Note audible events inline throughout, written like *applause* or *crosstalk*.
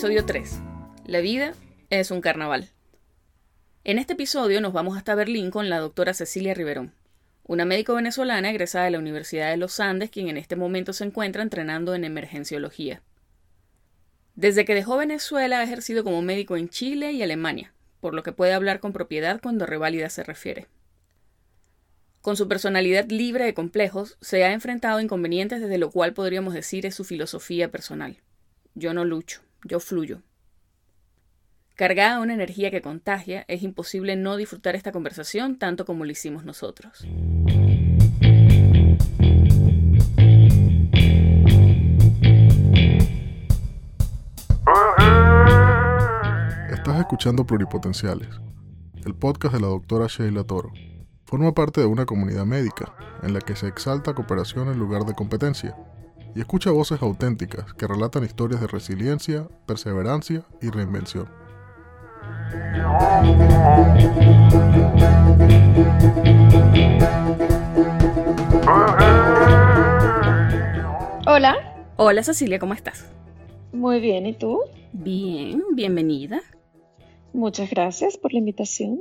Episodio 3. La vida es un carnaval. En este episodio nos vamos hasta Berlín con la doctora Cecilia Riverón, una médico venezolana egresada de la Universidad de los Andes, quien en este momento se encuentra entrenando en emergenciología. Desde que dejó Venezuela ha ejercido como médico en Chile y Alemania, por lo que puede hablar con propiedad cuando reválida se refiere. Con su personalidad libre de complejos, se ha enfrentado a inconvenientes desde lo cual podríamos decir es su filosofía personal. Yo no lucho, yo fluyo. Cargada de una energía que contagia, es imposible no disfrutar esta conversación tanto como lo hicimos nosotros. Estás escuchando Pluripotenciales, el podcast de la doctora Sheila Toro. Forma parte de una comunidad médica en la que se exalta cooperación en lugar de competencia y escucha voces auténticas que relatan historias de resiliencia, perseverancia y reinvención. Hola. Hola Cecilia, ¿cómo estás? Muy bien, ¿y tú? Bien, bienvenida. Muchas gracias por la invitación.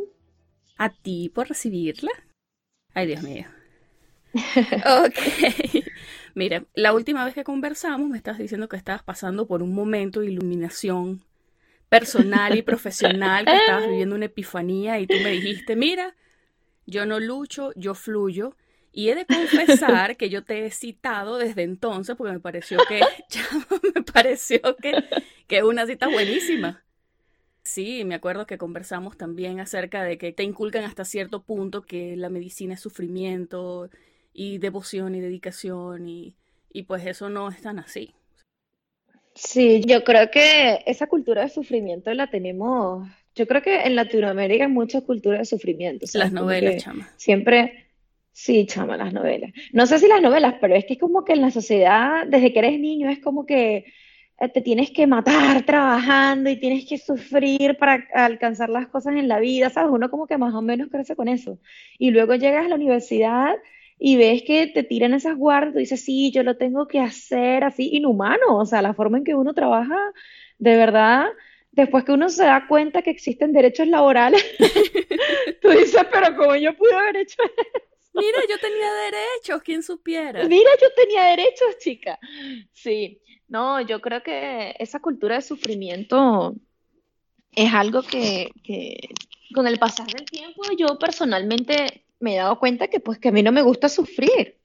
A ti por recibirla. Ay, Dios mío. *laughs* ok. Mira, la última vez que conversamos me estabas diciendo que estabas pasando por un momento de iluminación personal y profesional, que estabas *laughs* viviendo una epifanía y tú me dijiste, mira, yo no lucho, yo fluyo. Y he de confesar que yo te he citado desde entonces porque me pareció que, *laughs* me pareció que, que una cita buenísima. Sí, me acuerdo que conversamos también acerca de que te inculcan hasta cierto punto que la medicina es sufrimiento y devoción y dedicación y, y pues eso no es tan así. Sí, yo creo que esa cultura de sufrimiento la tenemos, yo creo que en Latinoamérica hay mucha cultura de sufrimiento. Las novelas, chama. Siempre, sí, chama, las novelas. No sé si las novelas, pero es que es como que en la sociedad, desde que eres niño, es como que eh, te tienes que matar trabajando y tienes que sufrir para alcanzar las cosas en la vida, ¿sabes? Uno como que más o menos crece con eso. Y luego llegas a la universidad y ves que te tiran esas guardas, tú dices, sí, yo lo tengo que hacer así, inhumano, o sea, la forma en que uno trabaja, de verdad, después que uno se da cuenta que existen derechos laborales, *laughs* tú dices, pero ¿cómo yo pude haber hecho eso? Mira, yo tenía derechos, ¿quién supiera? Mira, yo tenía derechos, chica. Sí, no, yo creo que esa cultura de sufrimiento es algo que, que con el pasar del tiempo yo personalmente me he dado cuenta que pues que a mí no me gusta sufrir.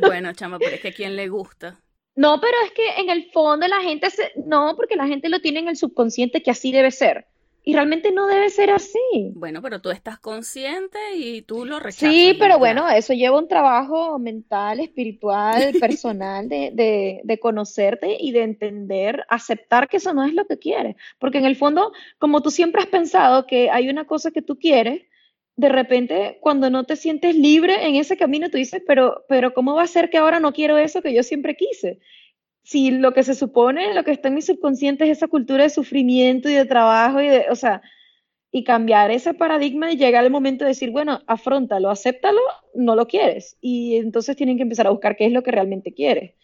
Bueno, chama, pero es que a quién le gusta. No, pero es que en el fondo la gente se... no, porque la gente lo tiene en el subconsciente que así debe ser. Y realmente no debe ser así. Bueno, pero tú estás consciente y tú lo rechazas. Sí, pero bueno, eso lleva un trabajo mental, espiritual, *laughs* personal, de, de, de, conocerte y de entender, aceptar que eso no es lo que quieres. Porque en el fondo, como tú siempre has pensado que hay una cosa que tú quieres, de repente cuando no te sientes libre en ese camino, tú dices, pero, pero ¿cómo va a ser que ahora no quiero eso que yo siempre quise? Si lo que se supone, lo que está en mi subconsciente es esa cultura de sufrimiento y de trabajo y de, o sea, y cambiar ese paradigma y llegar al momento de decir, bueno, afrontalo, acéptalo, no lo quieres. Y entonces tienen que empezar a buscar qué es lo que realmente quieres.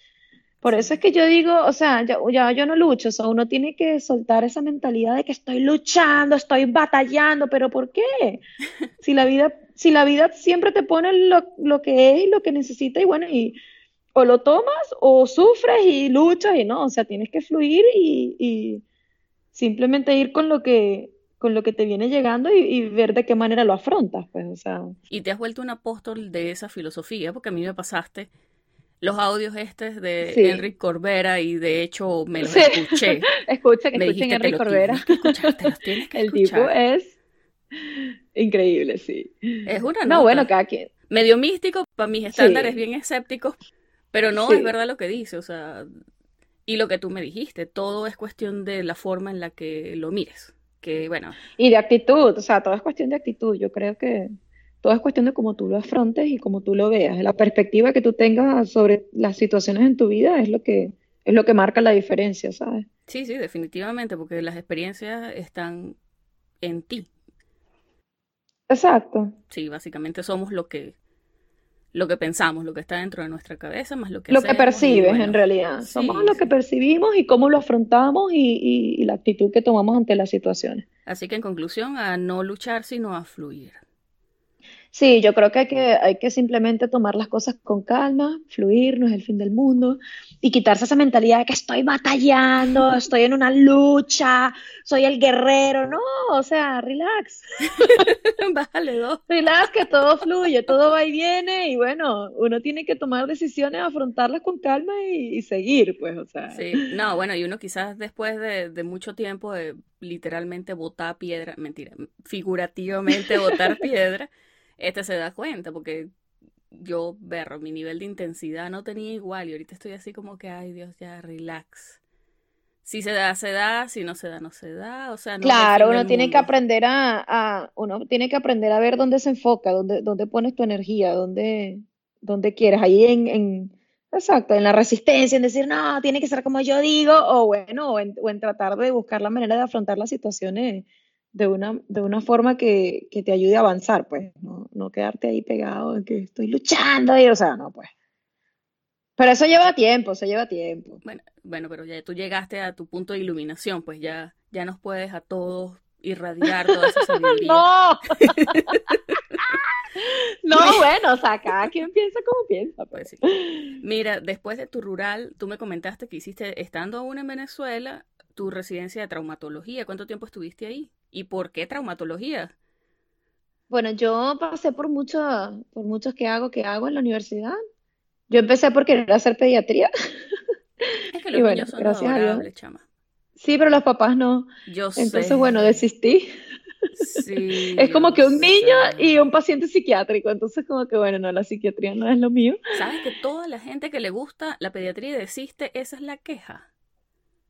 Por eso es que yo digo, o sea, ya, ya, yo no lucho, o sea, uno tiene que soltar esa mentalidad de que estoy luchando, estoy batallando, pero ¿por qué? *laughs* Si la vida, si la vida siempre te pone lo, lo que es y lo que necesita y bueno, y o lo tomas o sufres y luchas y no, o sea, tienes que fluir y, y simplemente ir con lo que con lo que te viene llegando y, y, ver de qué manera lo afrontas, pues, o sea. Y te has vuelto un apóstol de esa filosofía, porque a mí me pasaste los audios estos de sí. Enrique Corbera y de hecho me los sí. escuché. *laughs* Escucha, que me escuchen Enrique Corbera. *laughs* Que El tipo es increíble, sí. Es una No, bueno, cada quien. Medio místico, para mis estándares sí. bien escépticos, pero no es verdad lo que dice, o sea, y lo que tú me dijiste, todo es cuestión de la forma en la que lo mires, que bueno. Y de actitud, o sea, todo es cuestión de actitud, yo creo que todo es cuestión de cómo tú lo afrontes y cómo tú lo veas. La perspectiva que tú tengas sobre las situaciones en tu vida es lo que, es lo que marca la diferencia, ¿sabes? Sí, sí, definitivamente, porque las experiencias están en ti. Exacto. Sí, básicamente somos lo que, lo que pensamos, lo que está dentro de nuestra cabeza, más lo que Lo que percibes en realidad. Somos lo que percibimos y cómo lo afrontamos y, y la actitud que tomamos ante las situaciones. Así que en conclusión, a no luchar, sino a fluir. Sí, yo creo que hay, que hay que simplemente tomar las cosas con calma, fluir, no es el fin del mundo, y quitarse esa mentalidad de que estoy batallando, estoy en una lucha, soy el guerrero. No, o sea, relax. *laughs* Bájale dos. Relax, que todo fluye, todo va y viene, y bueno, uno tiene que tomar decisiones, afrontarlas con calma y, seguir, pues, o sea. Sí, no, bueno, y uno quizás después de, de mucho tiempo de literalmente botar piedra, mentira, figurativamente botar *laughs* piedra este se da cuenta, porque yo, berro, mi nivel de intensidad no tenía igual y ahorita estoy así como que, ay Dios, ya, relax. Si se da, se da, si no se da, no se da, o sea, no Claro, uno tiene que aprender a, uno tiene que aprender a ver dónde se enfoca, dónde, dónde pones tu energía, dónde, dónde quieres, ahí en, en, exacto, en la resistencia, en decir, no, tiene que ser como yo digo, o bueno, o en, o en tratar de buscar la manera de afrontar las situaciones de una, de una forma que, te ayude a avanzar, pues, no, no quedarte ahí pegado en que estoy luchando y, o sea, no, pues. Pero eso lleva tiempo, se lleva tiempo. Bueno, bueno, pero ya tú llegaste a tu punto de iluminación, pues ya, ya nos puedes a todos irradiar toda esa *laughs* sabiduría. ¡No! *laughs* no, bueno, o sea, cada quien piensa como piensa. Pues. pues Mira, después de tu rural, tú me comentaste que hiciste, estando aún en Venezuela, tu residencia de traumatología. ¿Cuánto tiempo estuviste ahí? ¿Y por qué traumatología? Bueno, yo pasé por muchos, por muchos que hago, que hago en la universidad. Yo empecé por querer hacer pediatría. Es que *laughs* los niños son adorables, chama. Sí, pero los papás no. Yo sé. Entonces, bueno, desistí. Sí, *laughs* es como que un niño y un paciente psiquiátrico, entonces como que bueno, no, la psiquiatría no es lo mío. ¿Sabes que toda la gente que le gusta la pediatría y desiste, esa es la queja?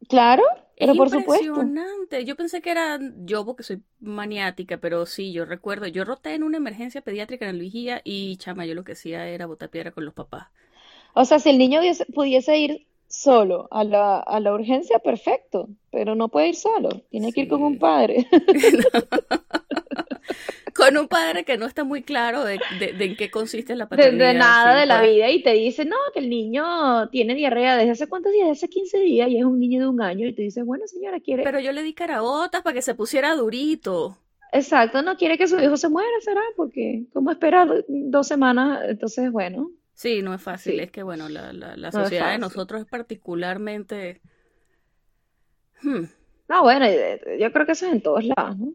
Claro, pero por impresionante. Yo pensé que era yo porque soy maniática, pero sí, yo recuerdo, yo roté en una emergencia pediátrica en el vigía y chama, yo lo que hacía era botar piedra con los papás. O sea, si el niño pudiese ir solo a la, a la urgencia, perfecto, pero no puede ir solo, tiene que ir con un padre. *laughs* con un padre que no está muy claro de, en qué consiste la paternidad. De, nada de la vida y te dice, no, que el niño tiene diarrea desde hace cuántos días, desde hace 15 días y es un niño de un año y te dice, bueno señora, quiere... Pero yo le di carabotas para que se pusiera durito. Exacto, no quiere que su hijo se muera, será, porque como espera dos semanas, entonces bueno. Sí, no es fácil, es que bueno, la, la, sociedad de nosotros es particularmente... Hmm. No, bueno, yo creo que eso es en todos lados, ¿no?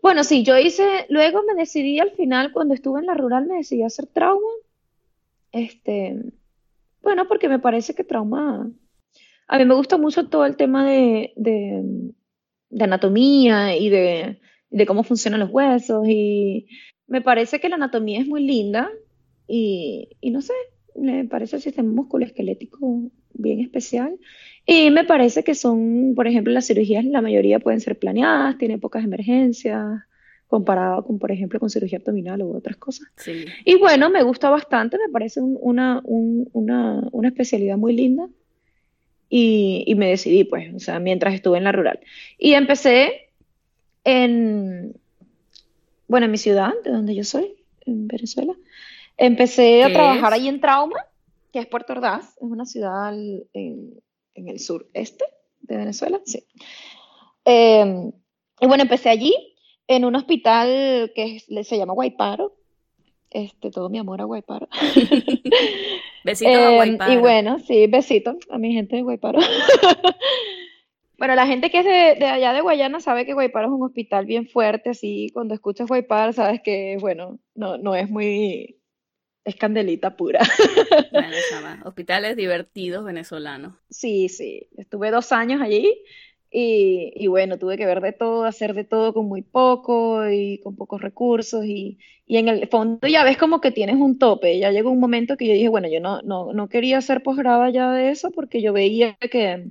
Bueno, sí, yo hice, luego me decidí al final, cuando estuve en la rural, me decidí hacer trauma. Este, bueno, porque me parece que trauma, a mí me gusta mucho todo el tema de, de, anatomía y de, de, cómo funcionan los huesos y me parece que la anatomía es muy linda y, y no sé, me parece el sistema musculoesquelético bien especial. Y me parece que son, por ejemplo, las cirugías, la mayoría pueden ser planeadas, tienen pocas emergencias, comparado con, por ejemplo, con cirugía abdominal u otras cosas. Y bueno, me gusta bastante, me parece una, una, una, especialidad muy linda. Y, y, me decidí, pues, o sea, mientras estuve en la rural. Y empecé en, bueno, en mi ciudad, de donde yo soy, en Venezuela. Empecé a trabajar ahí en trauma que es Puerto Ordaz, es una ciudad en, el sureste de Venezuela, sí. Em, y bueno, empecé allí, en un hospital que se llama Guayparo, este, todo mi amor a Guayparo. *laughs* Besito a em, Guayparo. Y bueno, sí, besito a mi gente de Guayparo. *laughs* bueno, la gente que es de, allá de Guayana sabe que Guayparo es un hospital bien fuerte, así, cuando escuchas Guayparo sabes que, bueno, no, no es muy es candelita pura. *laughs* Bueno, *laughs* Hospitales divertidos venezolanos. Sí, sí. Estuve dos años allí y, y, bueno, tuve que ver de todo, hacer de todo con muy poco y con pocos recursos y, y, en el fondo ya ves como que tienes un tope. Ya llegó un momento que yo dije, bueno, yo no, no, no quería hacer posgrado ya de eso porque yo veía que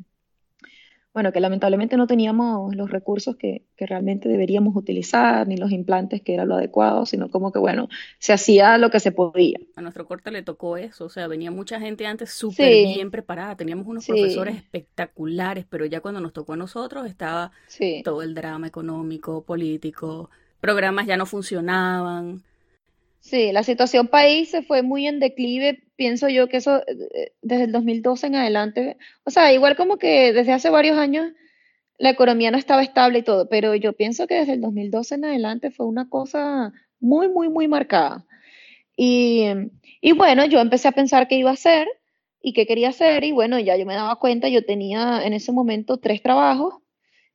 bueno, que lamentablemente no teníamos los recursos que, realmente deberíamos utilizar, ni los implantes que era lo adecuado, sino como que, bueno, se hacía lo que se podía. A nuestro corte le tocó eso, o sea, venía mucha gente antes súper bien preparada, teníamos unos profesores espectaculares, pero ya cuando nos tocó a nosotros estaba todo el drama económico, político, programas ya no funcionaban. Sí, la situación país se fue muy en declive, pienso yo que eso eh, desde el 2012 en adelante, o sea, igual como que desde hace varios años la economía no estaba estable y todo, pero yo pienso que desde el 2012 en adelante fue una cosa muy, muy, muy marcada. Y, y bueno, yo empecé a pensar qué iba a hacer y qué quería hacer y bueno, ya yo me daba cuenta, yo tenía en ese momento tres trabajos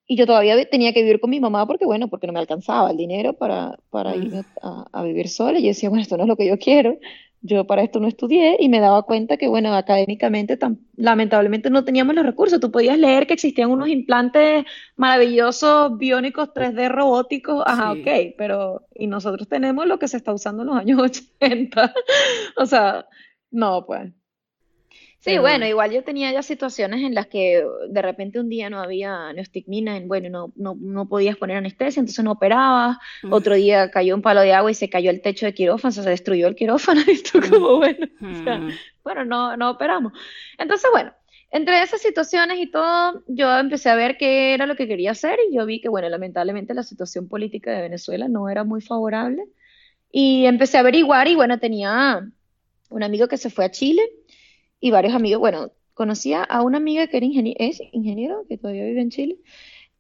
y yo todavía tenía que vivir con mi mamá porque, bueno, porque no me alcanzaba el dinero para, para irme a, a, vivir sola. Y yo decía, bueno, esto no es lo que yo quiero. Yo para esto no estudié y me daba cuenta que, bueno, académicamente tan, lamentablemente no teníamos los recursos. Tú podías leer que existían unos implantes maravillosos, biónicos, 3D robóticos. Ajá, sí. ok, pero y nosotros tenemos lo que se está usando en los años *laughs* 80. o sea, no, pues. Sí, bueno, igual yo tenía ya situaciones en las que de repente un día no había neostigmina, bueno, no, no, no podías poner anestesia, entonces no operabas. Mm. Otro día cayó un palo de agua y se cayó el techo de quirófano, se destruyó el quirófano *laughs* y tú como, bueno, mm. o sea, bueno, no, no operamos. Entonces, bueno, entre esas situaciones y todo, yo empecé a ver qué era lo que quería hacer y yo vi que, bueno, lamentablemente la situación política de Venezuela no era muy favorable. Y empecé a averiguar y, bueno, tenía un amigo que se fue a Chile y varios amigos, bueno, conocía a una amiga que era ingeniero, es ingeniero, que todavía vive en Chile,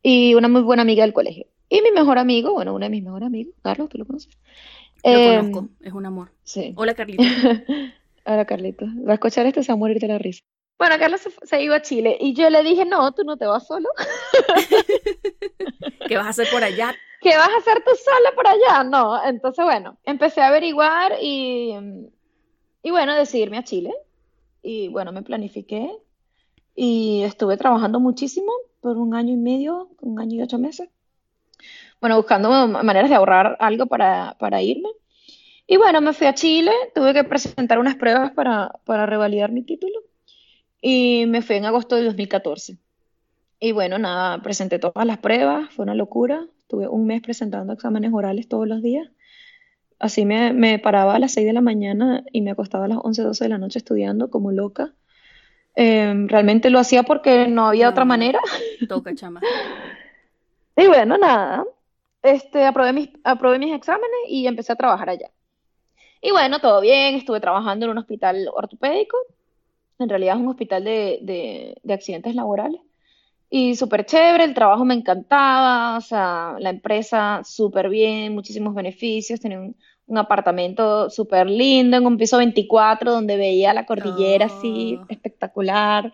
y una muy buena amiga del colegio. Y mi mejor amigo, bueno, uno de mis mejores amigos, Carlos, ¿tú lo conoces? Lo eh, conozco, es un amor. Sí. Hola, Carlito. *laughs* Hola, Carlito. Va a escuchar esto, se va a morir de la risa. Bueno, Carlos se, se, iba a Chile y yo le dije, no, tú no te vas solo. *laughs* ¿Qué vas a hacer por allá? *laughs* ¿Qué vas a hacer tú sola por allá? No, entonces bueno, empecé a averiguar y, y bueno, decidirme a Chile y bueno, me planifiqué y estuve trabajando muchísimo por un año y medio, un año y ocho meses. Bueno, buscando maneras de ahorrar algo para, para irme. Y bueno, me fui a Chile, tuve que presentar unas pruebas para, para revalidar mi título y me fui en agosto de 2014. Y bueno, nada, presenté todas las pruebas, fue una locura. Estuve un mes presentando exámenes orales todos los días. Así me, me, paraba a las 6 de la mañana y me acostaba a las 11, 12 de la noche estudiando como loca. Eh, realmente lo hacía porque no había no, otra manera. Toca, chama. *laughs* y bueno, nada. Este, aprobé, mis, aprobé mis exámenes y empecé a trabajar allá. Y bueno, todo bien, estuve trabajando en un hospital ortopédico. En realidad es un hospital de, de, de accidentes laborales. Y súper chévere, el trabajo me encantaba, o sea, la empresa súper bien, muchísimos beneficios, tenía un, un apartamento súper lindo en un piso 24 donde veía la cordillera oh. así espectacular.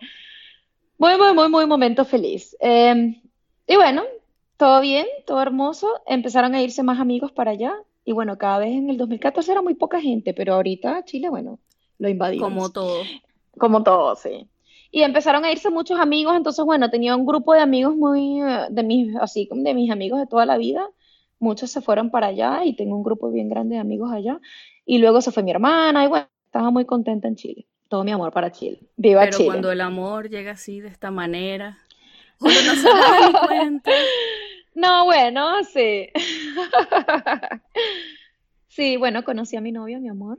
Muy, muy, muy, muy momento feliz. Eh, y bueno, todo bien, todo hermoso. Empezaron a irse más amigos para allá. Y bueno, cada vez en el 2014 era muy poca gente, pero ahorita Chile, bueno, lo invadimos. Como todo. Como todo, sí. Y empezaron a irse muchos amigos, entonces bueno, tenía un grupo de amigos muy, de mis, así como de mis amigos de toda la vida muchos se fueron para allá y tengo un grupo bien grande de amigos allá. Y luego se fue mi hermana y bueno, estaba muy contenta en Chile. Todo mi amor para Chile. Viva Pero Chile. cuando el amor llega así, de esta manera, uno no se da cuenta. *laughs* No, bueno, sí. *laughs* sí, bueno, conocí a mi novio, mi amor,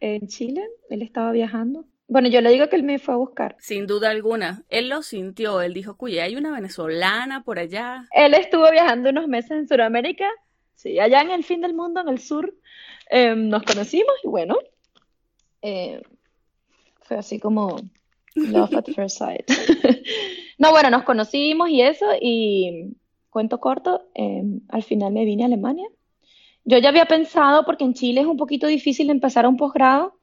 en Chile. Él estaba viajando bueno, yo le digo que él me fue a buscar. Sin duda alguna. Él lo sintió. Él dijo, cuya, hay una venezolana por allá. Él estuvo viajando unos meses en Sudamérica. Sí, allá en el fin del mundo, en el sur. Eh, nos conocimos y bueno, eh, fue así como love at first sight. *laughs* no, bueno, nos conocimos y eso. Y cuento corto, eh, al final me vine a Alemania. Yo ya había pensado, porque en Chile es un poquito difícil empezar un posgrado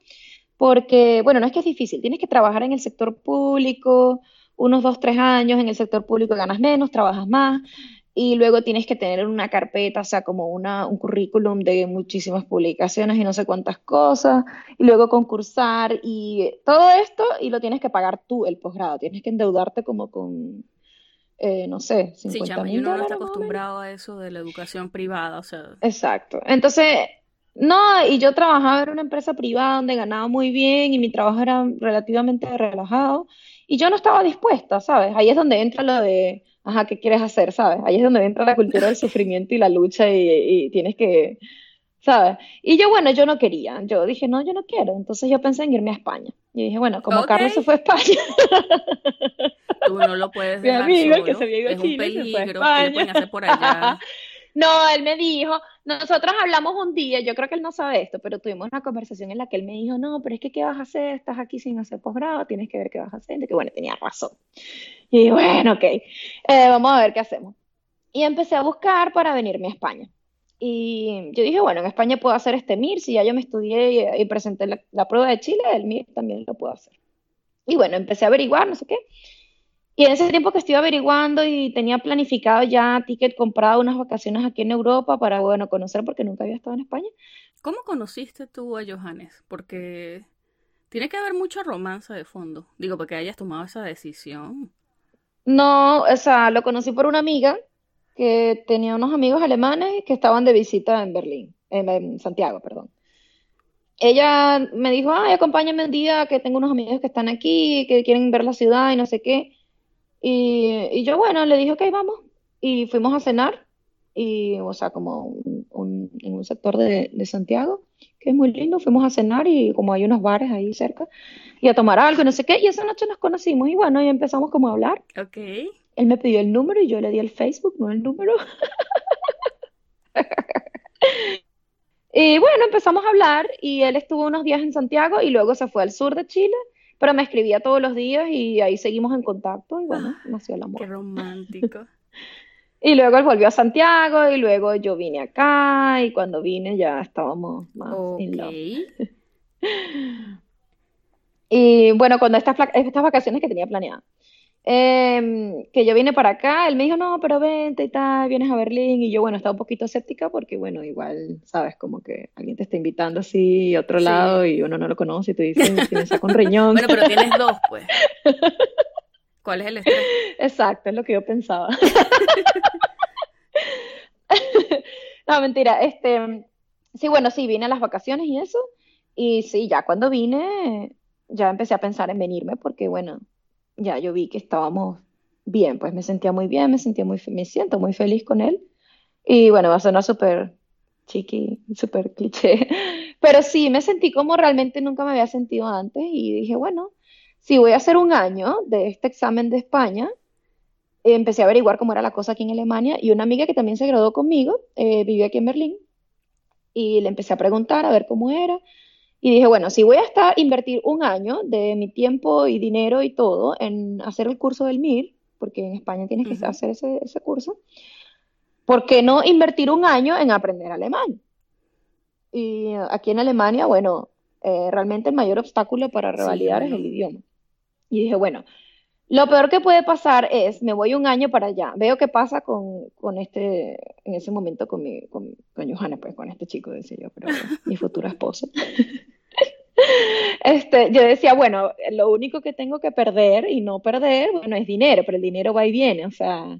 porque, bueno, no es que es difícil, tienes que trabajar en el sector público, unos dos, tres años en el sector público ganas menos, trabajas más, y luego tienes que tener una carpeta, o sea, como una, un currículum de muchísimas publicaciones y no sé cuántas cosas, y luego concursar, y todo esto, y lo tienes que pagar tú, el posgrado, tienes que endeudarte como con, eh, no sé, 50 sí, chama, mil uno no está acostumbrado a eso de la educación privada, o sea, Exacto. Entonces, no, y yo trabajaba en una empresa privada donde ganaba muy bien y mi trabajo era relativamente relajado y yo no estaba dispuesta, ¿sabes? Ahí es donde entra lo de, ajá, ¿qué quieres hacer, ¿sabes? Ahí es donde entra la cultura del sufrimiento y la lucha y, y tienes que, ¿sabes? Y yo, bueno, yo no quería, yo dije, no, yo no quiero, entonces yo pensé en irme a España. Y dije, bueno, como. Carlos se fue a España, tú no lo puedes *laughs* mi dejar amigo solo. que se había ido a es un Chile se fue a peligro. ¿Qué le pueden hacer por allá? *laughs* No, él me dijo, nosotros hablamos un día, yo creo que él no sabe esto, pero tuvimos una conversación en la que él me dijo, no, pero es que ¿qué vas a hacer? Estás aquí sin hacer posgrado, tienes que ver qué vas a hacer. Y que bueno, tenía razón. Y bueno, ok, eh, vamos a ver qué hacemos. Y empecé a buscar para venirme a España. Y yo dije, bueno, en España puedo hacer este MIR, si ya yo me estudié y, presenté la, la, prueba de Chile, el MIR también lo puedo hacer. Y bueno, empecé a averiguar, no sé qué. Y en ese tiempo que estuve averiguando y tenía planificado ya ticket comprado unas vacaciones aquí en Europa para, bueno, conocer porque nunca había estado en España. ¿Cómo conociste tú a Johannes? Porque tiene que haber mucho romance de fondo. Digo, porque hayas tomado esa decisión. No, o sea, lo conocí por una amiga que tenía unos amigos alemanes que estaban de visita en Berlín, en, Santiago, perdón. Ella me dijo, ay, acompáñame un día que tengo unos amigos que están aquí, que quieren ver la ciudad y no sé qué. Y, yo, bueno, le dije, ok, vamos. Y fuimos a cenar, y, o sea, como en un sector de, Santiago, que es muy lindo. Fuimos a cenar y como hay unos bares ahí cerca, y a tomar algo, no sé qué. Y esa noche nos conocimos y bueno, y empezamos como a hablar. Ok. Él me pidió el número y yo le di el Facebook, no el número. *laughs* y bueno, empezamos a hablar y él estuvo unos días en Santiago y luego se fue al sur de Chile pero me escribía todos los días y ahí seguimos en contacto y bueno, ah, nació el amor. Qué romántico. *laughs* y luego él volvió a Santiago y luego yo vine acá y cuando vine ya estábamos más okay. *laughs* y bueno, cuando estas, estas vacaciones que tenía planeadas, Em, que yo vine para acá, él me dijo, no, pero vente y tal, vienes a Berlín, y yo, bueno, estaba un poquito escéptica porque, bueno, igual, sabes, como que alguien te está invitando así a otro lado y uno no lo conoce y tú dices, tienes con riñón. bueno, pero tienes dos, pues. *laughs* ¿Cuál es el estrés? Exacto, es lo que yo pensaba. *laughs* no, mentira, este, sí, bueno, sí, vine a las vacaciones y eso, y sí, ya cuando vine, ya empecé a pensar en venirme porque, bueno, ya yo vi que estábamos bien, pues me sentía muy bien, me sentía muy, me siento muy feliz con él. Y bueno, va a sonar súper chiqui, súper cliché, *laughs* pero sí, me sentí como realmente nunca me había sentido antes y dije, bueno, si voy a hacer un año de este examen de España, empecé a averiguar cómo era la cosa aquí en Alemania y una amiga que también se graduó conmigo, eh, vive aquí en Berlín, y le empecé a preguntar a ver cómo era. Y dije, bueno, si voy a estar, invertir un año de mi tiempo y dinero y todo en hacer el curso del MIR, porque en España tienes que hacer ese, ese, curso, ¿por qué no invertir un año en aprender alemán? Y aquí en Alemania, bueno, eh, realmente el mayor obstáculo para revalidar es el idioma. Y dije, bueno, lo peor que puede pasar es, me voy un año para allá, veo qué pasa con, con este, en ese momento con, mi, con, con Johanna, pues con este chico, decía yo, pero mi futuro esposo. *laughs* Este, yo decía, bueno, lo único que tengo que perder y no perder, bueno, es dinero, pero el dinero va y viene, o sea,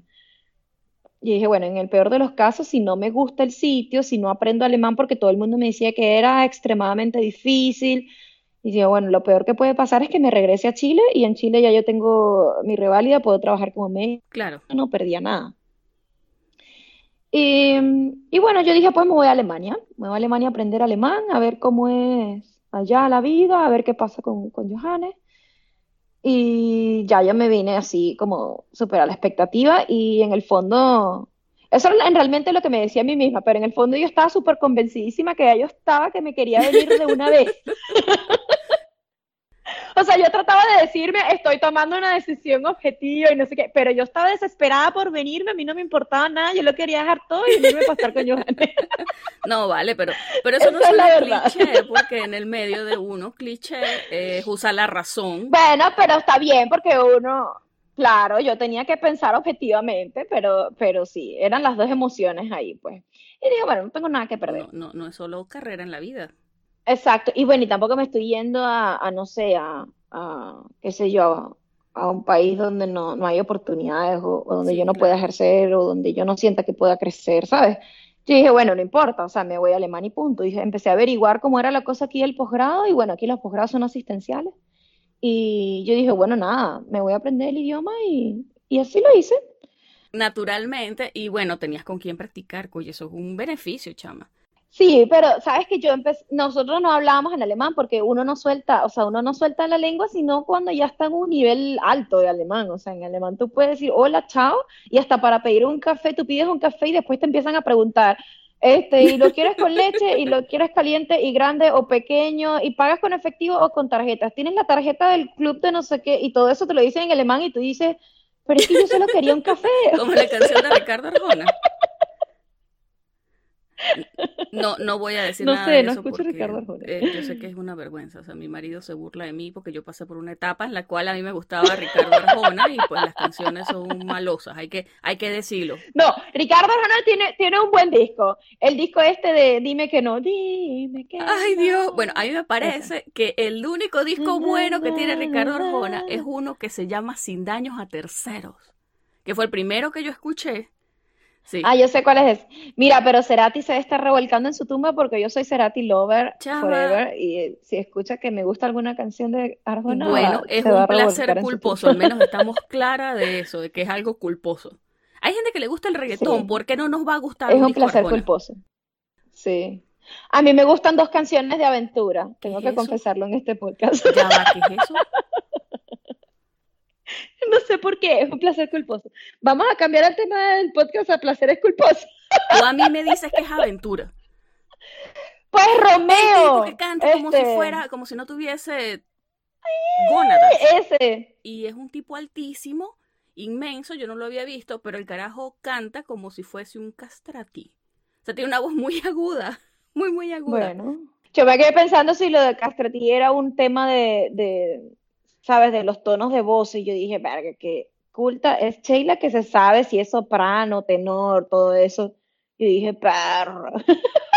y dije, bueno, en el peor de los casos, si no me gusta el sitio, si no aprendo alemán, porque todo el mundo me decía que era extremadamente difícil, y dije, bueno, lo peor que puede pasar es que me regrese a Chile y en Chile ya yo tengo mi reválida, puedo trabajar como médico. Claro. No perdía nada. Y, y, bueno, yo dije, pues me voy a Alemania. Me voy a Alemania a aprender alemán, a ver cómo es allá la vida, a ver qué pasa con, con Johannes. Y ya yo me vine así como súper a la expectativa y en el fondo, eso en realmente lo que me decía a mí misma, pero en el fondo yo estaba súper convencidísima que ya yo estaba que me quería venir de una vez. *laughs* O sea, yo trataba de decirme, estoy tomando una decisión objetiva y no sé qué, pero yo estaba desesperada por venirme, a mí no me importaba nada, yo lo quería dejar todo y venirme a pasar con Johannes. *laughs* No, vale, pero, pero eso, no es, la cliché, *laughs* porque en el medio de uno, cliché es usar la razón. Bueno, pero está bien, porque uno, claro, yo tenía que pensar objetivamente, pero, pero sí, eran las dos emociones ahí, pues. Y digo, bueno, no tengo nada que perder. No, no, no es solo carrera en la vida. Exacto, y bueno, y tampoco me estoy yendo a, no sé, a, qué sé yo, a un país donde no, hay oportunidades o, donde yo no pueda ejercer o donde yo no sienta que pueda crecer, ¿sabes? Yo dije, bueno, no importa, o sea, me voy a Alemania y punto. Y empecé a averiguar cómo era la cosa aquí del posgrado y bueno, aquí los posgrados son asistenciales. Y yo dije, bueno, nada, me voy a aprender el idioma y, y así lo hice. Naturalmente, y bueno, tenías con quién practicar, oye, eso es un beneficio, chama. Sí, pero sabes que yo empecé, nosotros no hablábamos en alemán porque uno no suelta, o sea, uno no suelta la lengua sino cuando ya está en un nivel alto de alemán, o sea, en alemán tú puedes decir hola, chao, y hasta para pedir un café, tú pides un café y después te empiezan a preguntar, Este, y lo quieres con leche, y lo quieres caliente y grande o pequeño, y pagas con efectivo o con tarjetas. Tienes la tarjeta del club de no sé qué, y todo eso te lo dicen en alemán, y tú dices, pero es que yo solo quería un café. Como la canción de Ricardo Arjona. No, no voy a decir No nada sé, de no eso escucho porque Ricardo Arjona. eh, yo sé que es una vergüenza. O sea, mi marido se burla de mí porque yo pasé por una etapa en la cual a mí me gustaba Ricardo Arjona y pues las canciones son malosas, hay que, hay que decirlo. No, Ricardo Arjona tiene, tiene un buen disco. El disco este de Dime que no, dime que Ay no. Dios, bueno, a mí me parece que el único disco bueno que tiene Ricardo Arjona es *laughs* uno que se llama Sin daños a terceros, que fue el primero que yo escuché. Sí. Ah, yo sé cuál es ese. Mira, pero Cerati se está revolcando en su tumba porque yo soy Cerati lover Chama. forever y eh, si escucha que me gusta alguna canción de Arjona, Bueno, es se va a un placer culposo, al menos estamos claras de eso, de que es algo culposo. Hay gente que le gusta el reggaetón, Sí. ¿por qué no nos va a gustar Es un placer Arjona? culposo. Sí. A mí me gustan dos canciones de aventura. Tengo es que eso? confesarlo en este podcast. Ya va, ¿qué es eso? *laughs* *laughs* No sé por qué, es un placer culposo. Vamos a cambiar el tema del podcast a placeres culposos. Tú a mí me dices que es aventura. *laughs* Pues Romeo, que canta como si este, fuera, como si no tuviese gónadas. ese. Y es un tipo altísimo, inmenso, yo no lo había visto, pero el carajo canta como si fuese un castrati. O sea, tiene una voz muy aguda, *laughs* muy, muy aguda. Bueno, yo me quedé pensando si lo de Castrati era un tema de, de, ¿sabes? De los tonos de voz y yo dije, verga, que culta es Sheila que se sabe si es soprano, tenor, todo eso. Y dije, perro. *laughs*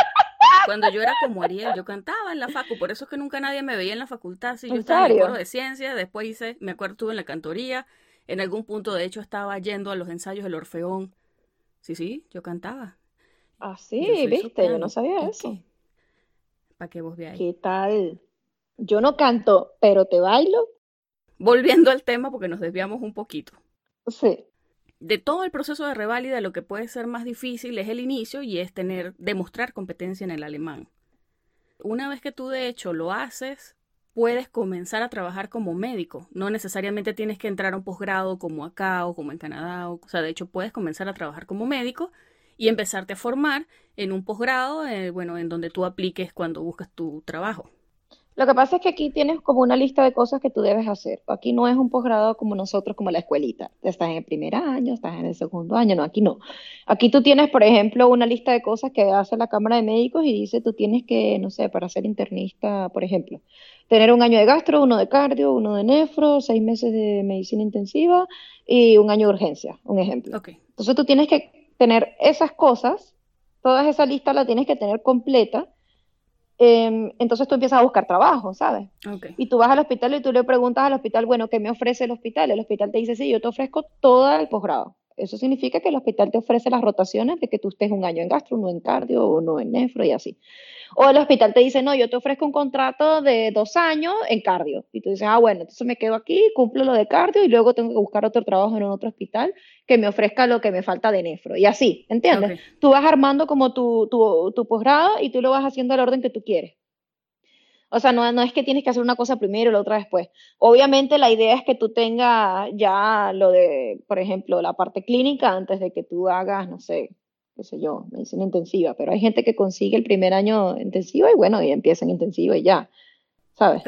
Cuando yo era como Ariel, yo cantaba en la facu, por eso es que nunca nadie me veía en la facultad. Sí, yo ¿En estaba en el coro de ciencias, después hice, me acuerdo, estuve en la cantoría, en algún punto de hecho estaba yendo a los ensayos del Orfeón. Sí, sí, yo cantaba. Ah, sí, viste, yo no sabía ¿Y eso. Para que vos veáis. ¿Qué tal? Yo no canto, pero te bailo. Volviendo al tema, porque nos desviamos un poquito. Sí. De todo el proceso de reválida, lo que puede ser más difícil es el inicio y es tener, demostrar competencia en el alemán. Una vez que tú de hecho lo haces, puedes comenzar a trabajar como médico. No necesariamente tienes que entrar a un posgrado como acá o como en Canadá. O, o sea, de hecho puedes comenzar a trabajar como médico y empezarte a formar en un posgrado, eh, bueno, en donde tú apliques cuando buscas tu trabajo. Lo que pasa es que aquí tienes como una lista de cosas que tú debes hacer. Aquí no es un posgrado como nosotros, como la escuelita. Estás en el primer año, estás en el segundo año. No, aquí no. Aquí tú tienes, por ejemplo, una lista de cosas que hace la Cámara de Médicos y dice tú tienes que, no sé, para ser internista, por ejemplo, tener un año de gastro, uno de cardio, uno de nefro, seis meses de medicina intensiva y un año de urgencia, un ejemplo. Ok, Entonces tú tienes que tener esas cosas, toda esa lista la tienes que tener completa. Em, entonces tú empiezas a buscar trabajo, ¿sabes? Y tú vas al hospital y tú le preguntas al hospital, bueno, ¿qué me ofrece el hospital? El hospital te dice, sí, yo te ofrezco todo el posgrado. Eso significa que el hospital te ofrece las rotaciones de que tú estés un año en gastro, uno en cardio, uno en nefro y así. O el hospital te dice, no, yo te ofrezco un contrato de dos años en cardio. Y tú dices, ah, bueno, entonces me quedo aquí, cumplo lo de cardio y luego tengo que buscar otro trabajo en otro hospital que me ofrezca lo que me falta de nefro. Y así, ¿entiendes? Tú vas armando como tu, tu, tu posgrado y tú lo vas haciendo al orden que tú quieres. O sea, no, no es que tienes que hacer una cosa primero y la otra después. Obviamente la idea es que tú tengas ya lo de, por ejemplo, la parte clínica antes de que tú hagas, no sé, qué sé yo, medicina intensiva, pero hay gente que consigue el primer año intensivo y bueno, y empieza en intensivo y ya, ¿sabes?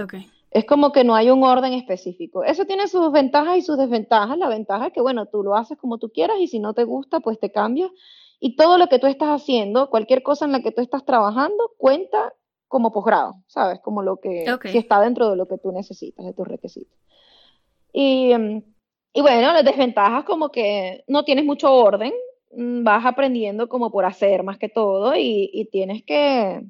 Es como que no hay un orden específico. Eso tiene sus ventajas y sus desventajas. La ventaja es que, bueno, tú lo haces como tú quieras y si no te gusta, pues te cambias. Y todo lo que tú estás haciendo, cualquier cosa en la que tú estás trabajando, cuenta como posgrado, ¿sabes? Como lo que, Ok. si está dentro de lo que tú necesitas, de tus requisitos. Y, y bueno, las desventajas como que no tienes mucho orden, mm, vas aprendiendo como por hacer más que todo y, y tienes que,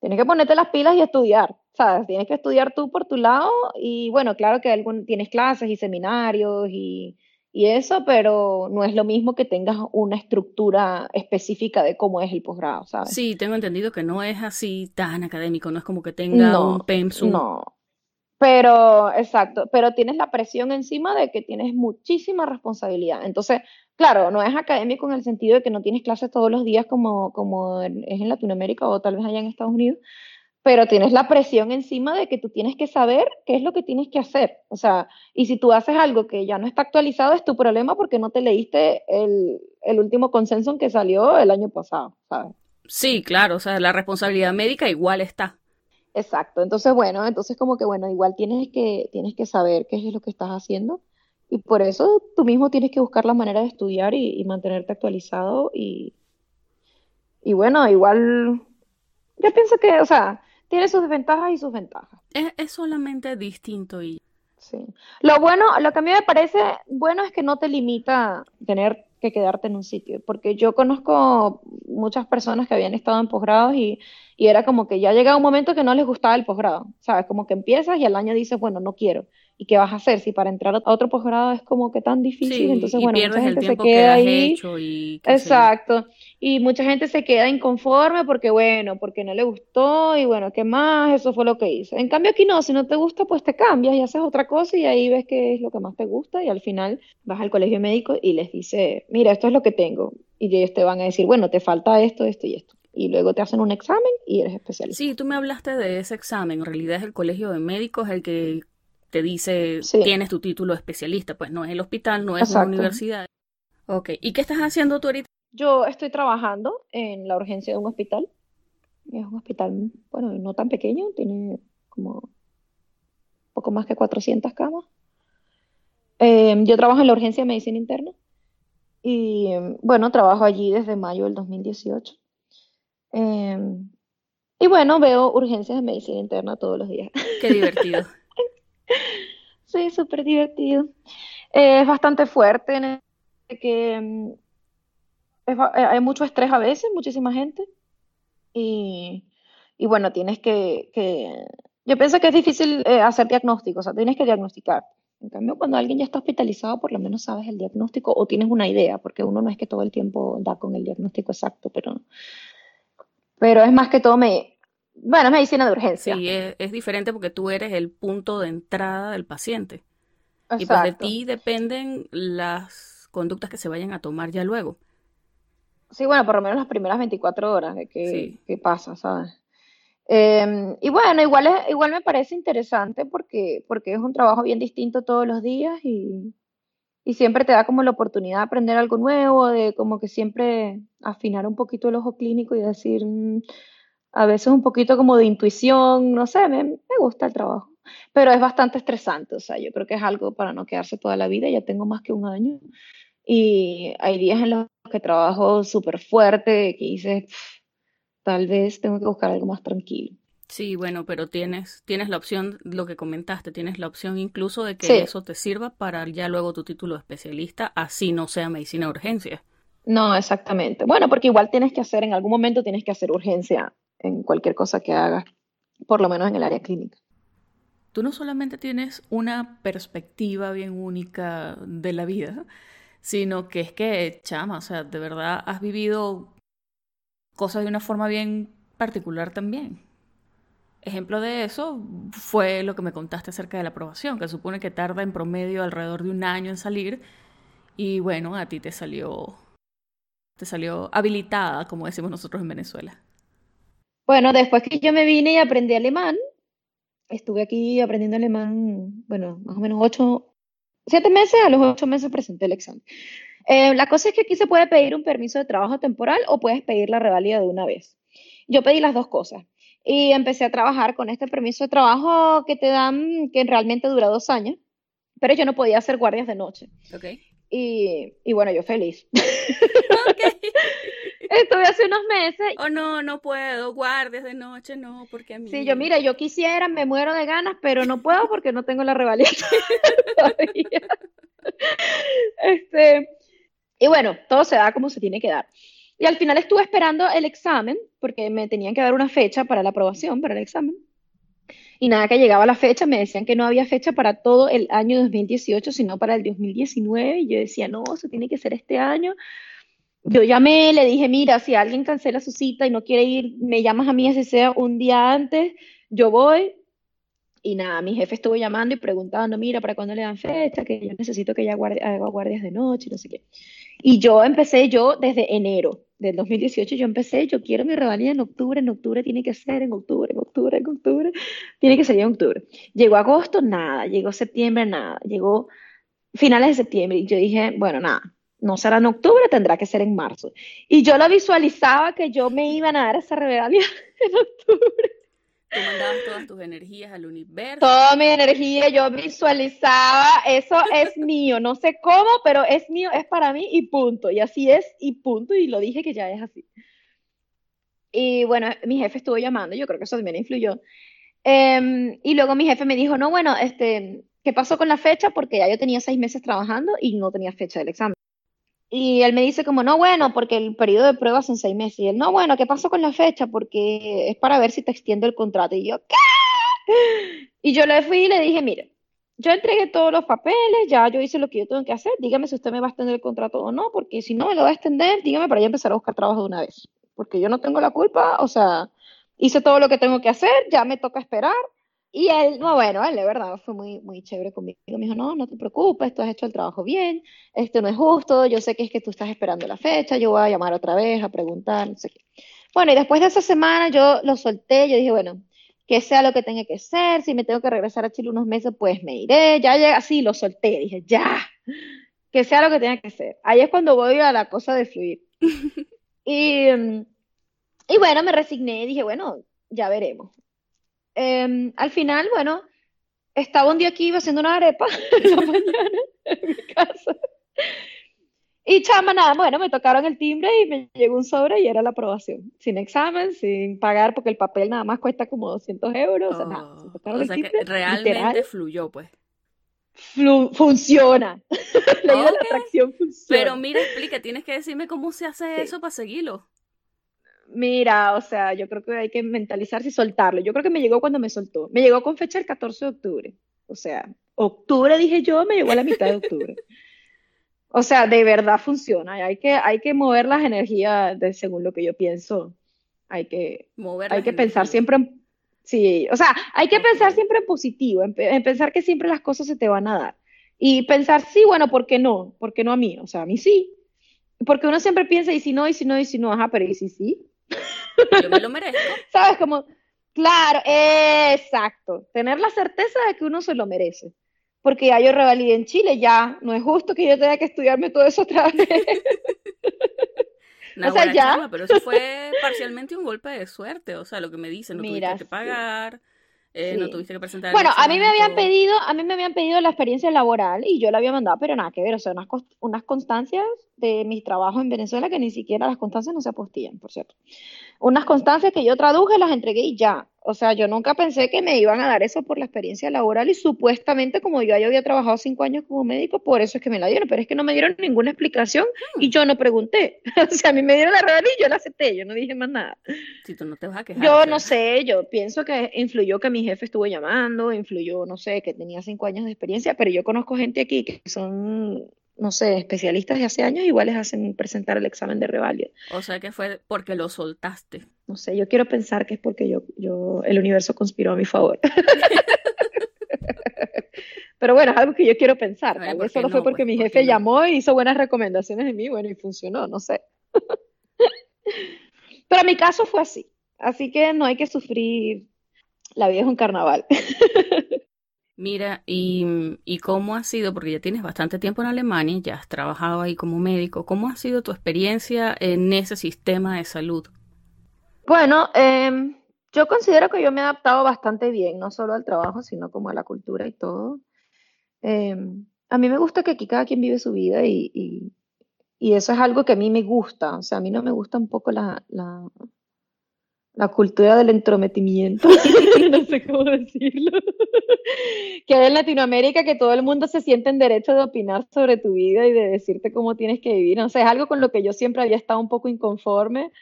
tienes que ponerte las pilas y estudiar, ¿sabes? Tienes que estudiar tú por tu lado y bueno, claro que algún, tienes clases y seminarios y, y eso, pero no es lo mismo que tengas una estructura específica de cómo es el posgrado, ¿sabes? Sí, tengo entendido que no es así tan académico, no es como que tenga No, un pensum. No, pero exacto, pero tienes la presión encima de que tienes muchísima responsabilidad. Entonces, claro, no es académico en el sentido de que no tienes clases todos los días como, como es en Latinoamérica o tal vez allá en Estados Unidos, pero tienes la presión encima de que tú tienes que saber qué es lo que tienes que hacer. O sea, y si tú haces algo que ya no está actualizado, es tu problema porque no te leíste el, el último consenso que salió el año pasado, ¿sabes? Sí, claro, o sea, la responsabilidad médica igual está. Exacto, entonces bueno, entonces como que bueno, igual tienes que, tienes que saber qué es lo que estás haciendo y por eso tú mismo tienes que buscar la manera de estudiar y, mantenerte actualizado y, y bueno, igual yo pienso que, o sea, tiene sus desventajas y sus ventajas. Es, es solamente distinto y... Sí. Lo bueno, lo que a mí me parece bueno es que no te limita tener que quedarte en un sitio, porque yo conozco muchas personas que habían estado en posgrados y, y era como que ya llega un momento que no les gustaba el posgrado, ¿sabes? Como que empiezas y al año dices, bueno, no quiero. ¿Y qué vas a hacer? Si para entrar a otro posgrado es como que tan difícil, entonces, bueno, mucha gente se queda ahí. Exacto. Y mucha gente se queda inconforme porque, bueno, porque no le gustó y, bueno, ¿qué más? Eso fue lo que hice. En cambio, aquí no, si no te gusta, pues te cambias y haces otra cosa y ahí ves qué es lo que más te gusta y al final vas al colegio médico y les dice, mira, esto es lo que tengo. Y ellos te van a decir, bueno, te falta esto, esto y esto y luego te hacen un examen y eres especialista. Sí, tú me hablaste de ese examen. En realidad es el colegio de médicos el que te dice tienes tu título de especialista, pues no es el hospital, no es la universidad. Ok, ¿y qué estás haciendo tú ahorita? Yo estoy trabajando en la urgencia de un hospital. Es un hospital, bueno, no tan pequeño, tiene como poco más que 400 camas. Em, yo trabajo en la urgencia de medicina interna y bueno, trabajo allí desde mayo del 2018. Em, y bueno, veo urgencias de medicina interna todos los días. Qué divertido. *laughs* *laughs* Sí, súper divertido. es bastante fuerte en que mm, eh, hay mucho estrés a veces, muchísima gente. Y, bueno, tienes que, Yo pienso que es difícil eh, hacer diagnóstico, o sea, tienes que diagnosticar. En cambio, cuando alguien ya está hospitalizado, por lo menos sabes el diagnóstico o tienes una idea, porque uno no es que todo el tiempo da con el diagnóstico exacto, pero, pero es más que todo me, bueno, es medicina de urgencia. Sí, es, diferente porque tú eres el punto de entrada del paciente. Y pues de ti dependen las conductas que se vayan a tomar ya luego. Sí, bueno, por lo menos las primeras 24 horas de qué, pasa, ¿sabes? Em, y bueno, igual, es, igual me parece interesante porque, porque es un trabajo bien distinto todos los días y, y siempre te da como la oportunidad de aprender algo nuevo, de como que siempre afinar un poquito el ojo clínico y decir, mm, a veces un poquito como de intuición, no sé, me, me, gusta el trabajo, pero es bastante estresante, o sea, yo creo que es algo para no quedarse toda la vida, ya tengo más que un año y hay días en los que trabajo súper fuerte, que dices, tal vez tengo que buscar algo más tranquilo. Sí, bueno, pero tienes, tienes la opción, lo que comentaste, tienes la opción incluso de que eso te sirva para ya luego tu título de especialista, así no sea medicina de urgencia. No, exactamente. Bueno, porque igual tienes que hacer, en algún momento tienes que hacer urgencia en cualquier cosa que hagas, por lo menos en el área clínica. Tú no solamente tienes una perspectiva bien única de la vida, sino que es que, chama, o sea, de verdad has vivido cosas de una forma bien particular también. Ejemplo de eso fue lo que me contaste acerca de la aprobación, que supone que tarda en promedio alrededor de un año en salir y bueno, a ti te salió te salió habilitada, como decimos nosotros en Venezuela. Bueno, después que yo me vine y aprendí alemán, estuve aquí aprendiendo alemán, bueno, más o menos ocho, siete meses, a los ocho meses presenté el examen. Eh, la cosa es que aquí se puede pedir un permiso de trabajo temporal o puedes pedir la revalida de una vez. Yo pedí las dos cosas y empecé a trabajar con este permiso de trabajo que te dan, que realmente dura dos años, pero yo no podía hacer guardias de noche. Okay. Y, y bueno, yo feliz. Estuve hace unos meses. Oh, no, no puedo, guardias de noche, no, porque a mí. Sí, yo, mira, yo quisiera, me muero de ganas, pero no puedo porque no tengo la revalida *laughs* este, y bueno, todo se da como se tiene que dar. Y al final estuve esperando el examen, porque me tenían que dar una fecha para la aprobación, para el examen. Y nada, que llegaba la fecha, me decían que no había fecha para todo el año 2018, sino para el 2019. Y yo decía, no, eso tiene que ser este año yo llamé, le dije, mira, si alguien cancela su cita y no quiere ir, me llamas a mí, así sea un día antes, yo voy. Y nada, mi jefe estuvo llamando y preguntando, mira, ¿para cuándo le dan fecha? Que yo necesito que ella haga guardias de noche, no sé qué. Y yo empecé, yo desde enero del 2018, yo empecé, yo quiero mi revalida en octubre, en octubre tiene que ser, en octubre, en octubre, en octubre, tiene que ser en octubre. Llegó agosto, nada, llegó septiembre, nada, llegó finales de septiembre y yo dije, bueno, nada, no será en octubre, tendrá que ser en marzo. Y yo lo visualizaba que yo me iba a dar esa regalia *laughs* en octubre. Tú mandabas todas tus energías al universo. Toda mi energía, yo visualizaba, eso es *laughs* mío, no sé cómo, pero es mío, es para mí y punto. Y así es y punto. Y lo dije que ya es así. Y bueno, mi jefe estuvo llamando, yo creo que eso también influyó. Em, y luego mi jefe me dijo, no, bueno, este, ¿qué pasó con la fecha? Porque ya yo tenía seis meses trabajando y no tenía fecha del examen. Y él me dice como, no, bueno, porque el periodo de pruebas son seis meses. Y él, no, bueno, ¿qué pasó con la fecha? Porque es para ver si te extiendo el contrato. Y yo, ¿qué? Y yo le fui y le dije, mire, yo entregué todos los papeles, ya yo hice lo que yo tengo que hacer, dígame si usted me va a extender el contrato o no, porque si no me lo va a extender, dígame para yo empezar a buscar trabajo de una vez. Porque yo no tengo la culpa, o sea, hice todo lo que tengo que hacer, ya me toca esperar y él, no, bueno, él de verdad fue muy, muy chévere conmigo. Me dijo, no, no te preocupes, tú has hecho el trabajo bien, esto no es justo, yo sé que es que tú estás esperando la fecha, yo voy a llamar otra vez a preguntar, no sé qué. Bueno, y después de esa semana yo lo solté, yo dije, bueno, que sea lo que tenga que ser, si me tengo que regresar a Chile unos meses, pues me iré, ya llega, así lo solté, dije, ya, que sea lo que tenga que ser. Ahí es cuando voy a la cosa de fluir. *laughs* y, y bueno, me resigné dije, bueno, ya veremos. Em, al final, bueno, estaba un día aquí iba haciendo una arepa *laughs* en la mañana en mi casa. Y chama, nada, bueno, me tocaron el timbre y me llegó un sobre y era la aprobación. Sin examen, sin pagar, porque el papel nada más cuesta como 200 euros. o sea, nada, oh, o sea que realmente fluyó, pues. funciona. *laughs* La de la atracción funciona. Pero mira, explica, tienes que decirme cómo se hace eso para seguirlo. Mira, o sea, yo creo que hay que mentalizarse y soltarlo. Yo creo que me llegó cuando me soltó. Me llegó con fecha el 14 de octubre. O sea, octubre dije yo, me llegó a la mitad de octubre. O sea, de verdad funciona. Hay que, hay que mover las energías de, según lo que yo pienso. Hay que, mover hay que pensar siempre en, sí, o sea, hay que pensar siempre en positivo, en, en, pensar que siempre las cosas se te van a dar. Y pensar, sí, bueno, ¿por qué no? ¿Por qué no a mí? O sea, a mí sí. Porque uno siempre piensa, y si no, y si no, y si no, ajá, pero y si sí. Yo me lo merezco. *laughs* ¿Sabes? Como, claro, exacto. Tener la certeza de que uno se lo merece. Porque ya yo revalidé en Chile, ya no es justo que yo tenga que estudiarme todo eso otra vez. *laughs* o sea, ya. pero eso fue parcialmente un golpe de suerte. O sea, lo que me dicen, no Mira, tuviste que pagar. Eh, no tuviste que presentar. Bueno, a mí me habían pedido, a mí me habían pedido la experiencia laboral y yo la había mandado, pero nada que ver, o sea, unas, unas constancias de mis trabajos en Venezuela que ni siquiera las constancias no se apostillan, por cierto. Unas constancias que yo traduje, las entregué y ya. O sea, yo nunca pensé que me iban a dar eso por la experiencia laboral y supuestamente como yo ya había trabajado cinco años como médico, por eso es que me la dieron, pero es que no me dieron ninguna explicación y yo no pregunté. *laughs* o sea, a mí me dieron la real y yo la acepté, yo no dije más nada. Si tú no te vas a quejar. Yo no sé, yo pienso que influyó que mi jefe estuvo llamando, influyó, no sé, que tenía cinco años de experiencia, pero yo conozco gente aquí que son no sé, especialistas de hace años igual les hacen presentar el examen de revalida. O sea que fue porque lo soltaste. No sé, yo quiero pensar que es porque yo, yo, el universo conspiró a mi favor. *laughs* Pero bueno, es algo que yo quiero pensar. Tal vez solo fue porque pues, mi jefe llamó y hizo buenas recomendaciones de mí, bueno, y funcionó, no sé. *laughs* Pero mi caso fue así. Así que no hay que sufrir. La vida es un carnaval. *laughs* Mira, y, y, cómo ha sido, porque ya tienes bastante tiempo en Alemania, ya has trabajado ahí como médico, ¿cómo ha sido tu experiencia en ese sistema de salud? Bueno, em, yo considero que yo me he adaptado bastante bien, no solo al trabajo, sino como a la cultura y todo. Em, a mí me gusta que aquí cada quien vive su vida y, y, y, eso es algo que a mí me gusta. O sea, a mí no me gusta un poco la, la, la cultura del entrometimiento, *laughs* no sé cómo decirlo, que hay en Latinoamérica que todo el mundo se siente en derecho de opinar sobre tu vida y de decirte cómo tienes que vivir. O sea, es algo con lo que yo siempre había estado un poco inconforme.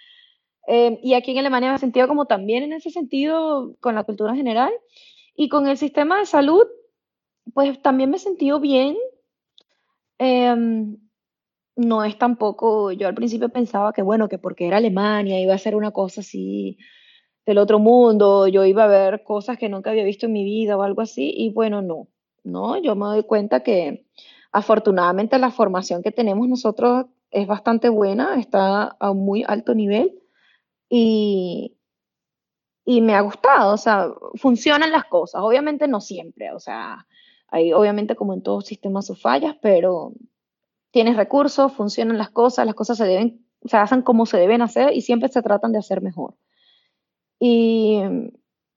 Eh, y aquí en Alemania me he sentido como también en ese sentido con la cultura general. Y con el sistema de salud, pues también me he sentido bien. Em, no es tampoco, yo al principio pensaba que bueno, que porque era Alemania iba a ser una cosa así del otro mundo, yo iba a ver cosas que nunca había visto en mi vida o algo así, y bueno, no, no, yo me doy cuenta que afortunadamente la formación que tenemos nosotros es bastante buena, está a un muy alto nivel y, y me ha gustado, o sea, funcionan las cosas, obviamente no siempre, o sea, hay obviamente como en todo sistema sus fallas, pero tienes recursos, funcionan las cosas, las cosas se deben, se hacen como se deben hacer y siempre se tratan de hacer mejor. Y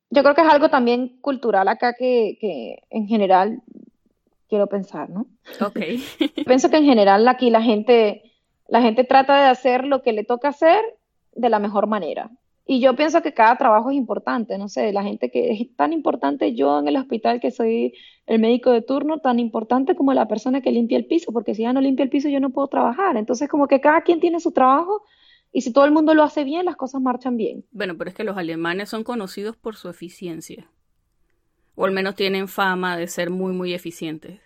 yo creo que es algo también cultural acá que, que en general quiero pensar, ¿no? Ok. *laughs* Pienso que en general aquí la gente, la gente trata de hacer lo que le toca hacer de la mejor manera. Y yo pienso que cada trabajo es importante, no sé, la gente que es tan importante, yo en el hospital que soy el médico de turno, tan importante como la persona que limpia el piso, porque si ya no limpia el piso yo no puedo trabajar. Entonces como que cada quien tiene su trabajo y si todo el mundo lo hace bien, las cosas marchan bien. Bueno, pero es que los alemanes son conocidos por su eficiencia. O al menos tienen fama de ser muy, muy eficientes.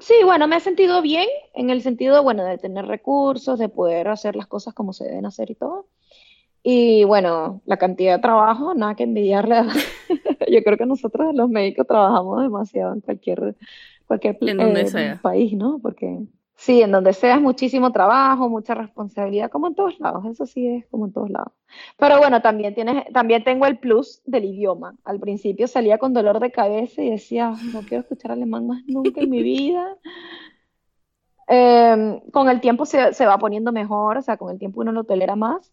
Sí, bueno, me he sentido bien en el sentido, bueno, de tener recursos, de poder hacer las cosas como se deben hacer y todo. Y bueno, la cantidad de trabajo, nada que envidiarle. A... *laughs* Yo creo que nosotros los médicos trabajamos demasiado en cualquier, cualquier En donde eh, sea. país, ¿no? Porque sí, en donde sea es muchísimo trabajo, mucha responsabilidad, como en todos lados, eso sí es como en todos lados. Pero bueno, también tienes, también tengo el plus del idioma. Al principio salía con dolor de cabeza y decía, no quiero escuchar alemán más nunca en mi vida. *laughs* Em, con el tiempo se, se va poniendo mejor, o sea, con el tiempo uno lo tolera más.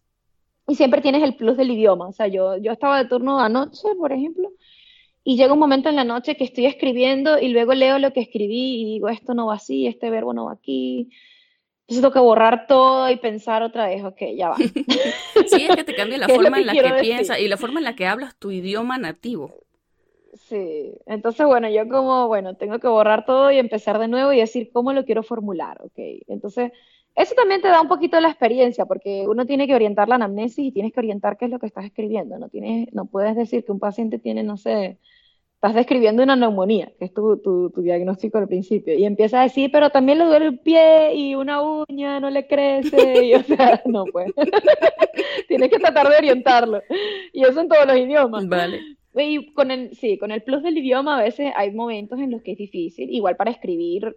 Y siempre tienes el plus del idioma. O sea, yo, yo estaba de turno anoche, por ejemplo, y llega un momento en la noche que estoy escribiendo y luego leo lo que escribí y digo, esto no va así, este verbo no va aquí. Entonces tengo que borrar todo y pensar otra vez, ok, ya va. *laughs* Sí, es que te cambia la *laughs* ¿Qué es lo forma en la que piensas y la forma en la que hablas tu idioma nativo. Sí, entonces bueno, yo como, bueno, tengo que borrar todo y empezar de nuevo y decir cómo lo quiero formular, ok. Entonces, eso también te da un poquito la experiencia, porque uno tiene que orientar la anamnesis y tienes que orientar qué es lo que estás escribiendo, no tienes, no puedes decir que un paciente tiene, no sé, estás describiendo una neumonía, que es tu, tu, tu diagnóstico al principio, y empiezas a decir, pero también le duele el pie y una uña no le crece, y o sea, *laughs* no pues, *laughs* tienes que tratar de orientarlo, y eso en todos los idiomas. Vale. Y con el, sí, con el plus del idioma a veces hay momentos en los que es difícil. Igual para escribir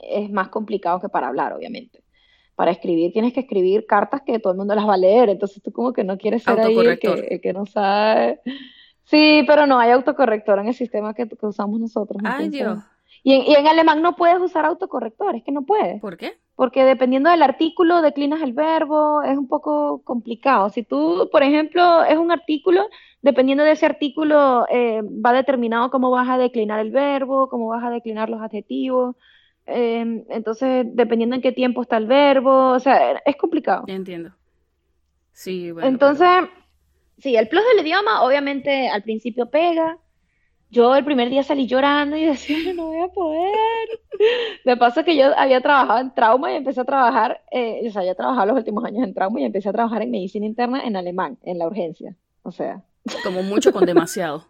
es más complicado que para hablar, obviamente. Para escribir tienes que escribir cartas que todo el mundo las va a leer, entonces tú como que no quieres ser ahí el que, el que no sabe. Sí, pero no hay autocorrector en el sistema que, que usamos nosotros. Ay, entonces- Dios. Y en, y en alemán no puedes usar autocorrector, es que no puedes. ¿Por qué? Porque dependiendo del artículo declinas el verbo, es un poco complicado. Si tú, por ejemplo, es un artículo, dependiendo de ese artículo, eh, va determinado cómo vas a declinar el verbo, cómo vas a declinar los adjetivos. Eh, entonces, dependiendo en qué tiempo está el verbo, o sea, es complicado. Entiendo. Sí, bueno. Entonces, sí, el plus del idioma, obviamente, al principio pega. Yo el primer día salí llorando y *laughs* decía, "No, voy a poder. De paso que yo había trabajado en trauma y empecé a trabajar, eh, o sea, ya trabajado los últimos años en trauma y empecé a trabajar en medicina interna en alemán, en la urgencia. O sea, como mucho con demasiado.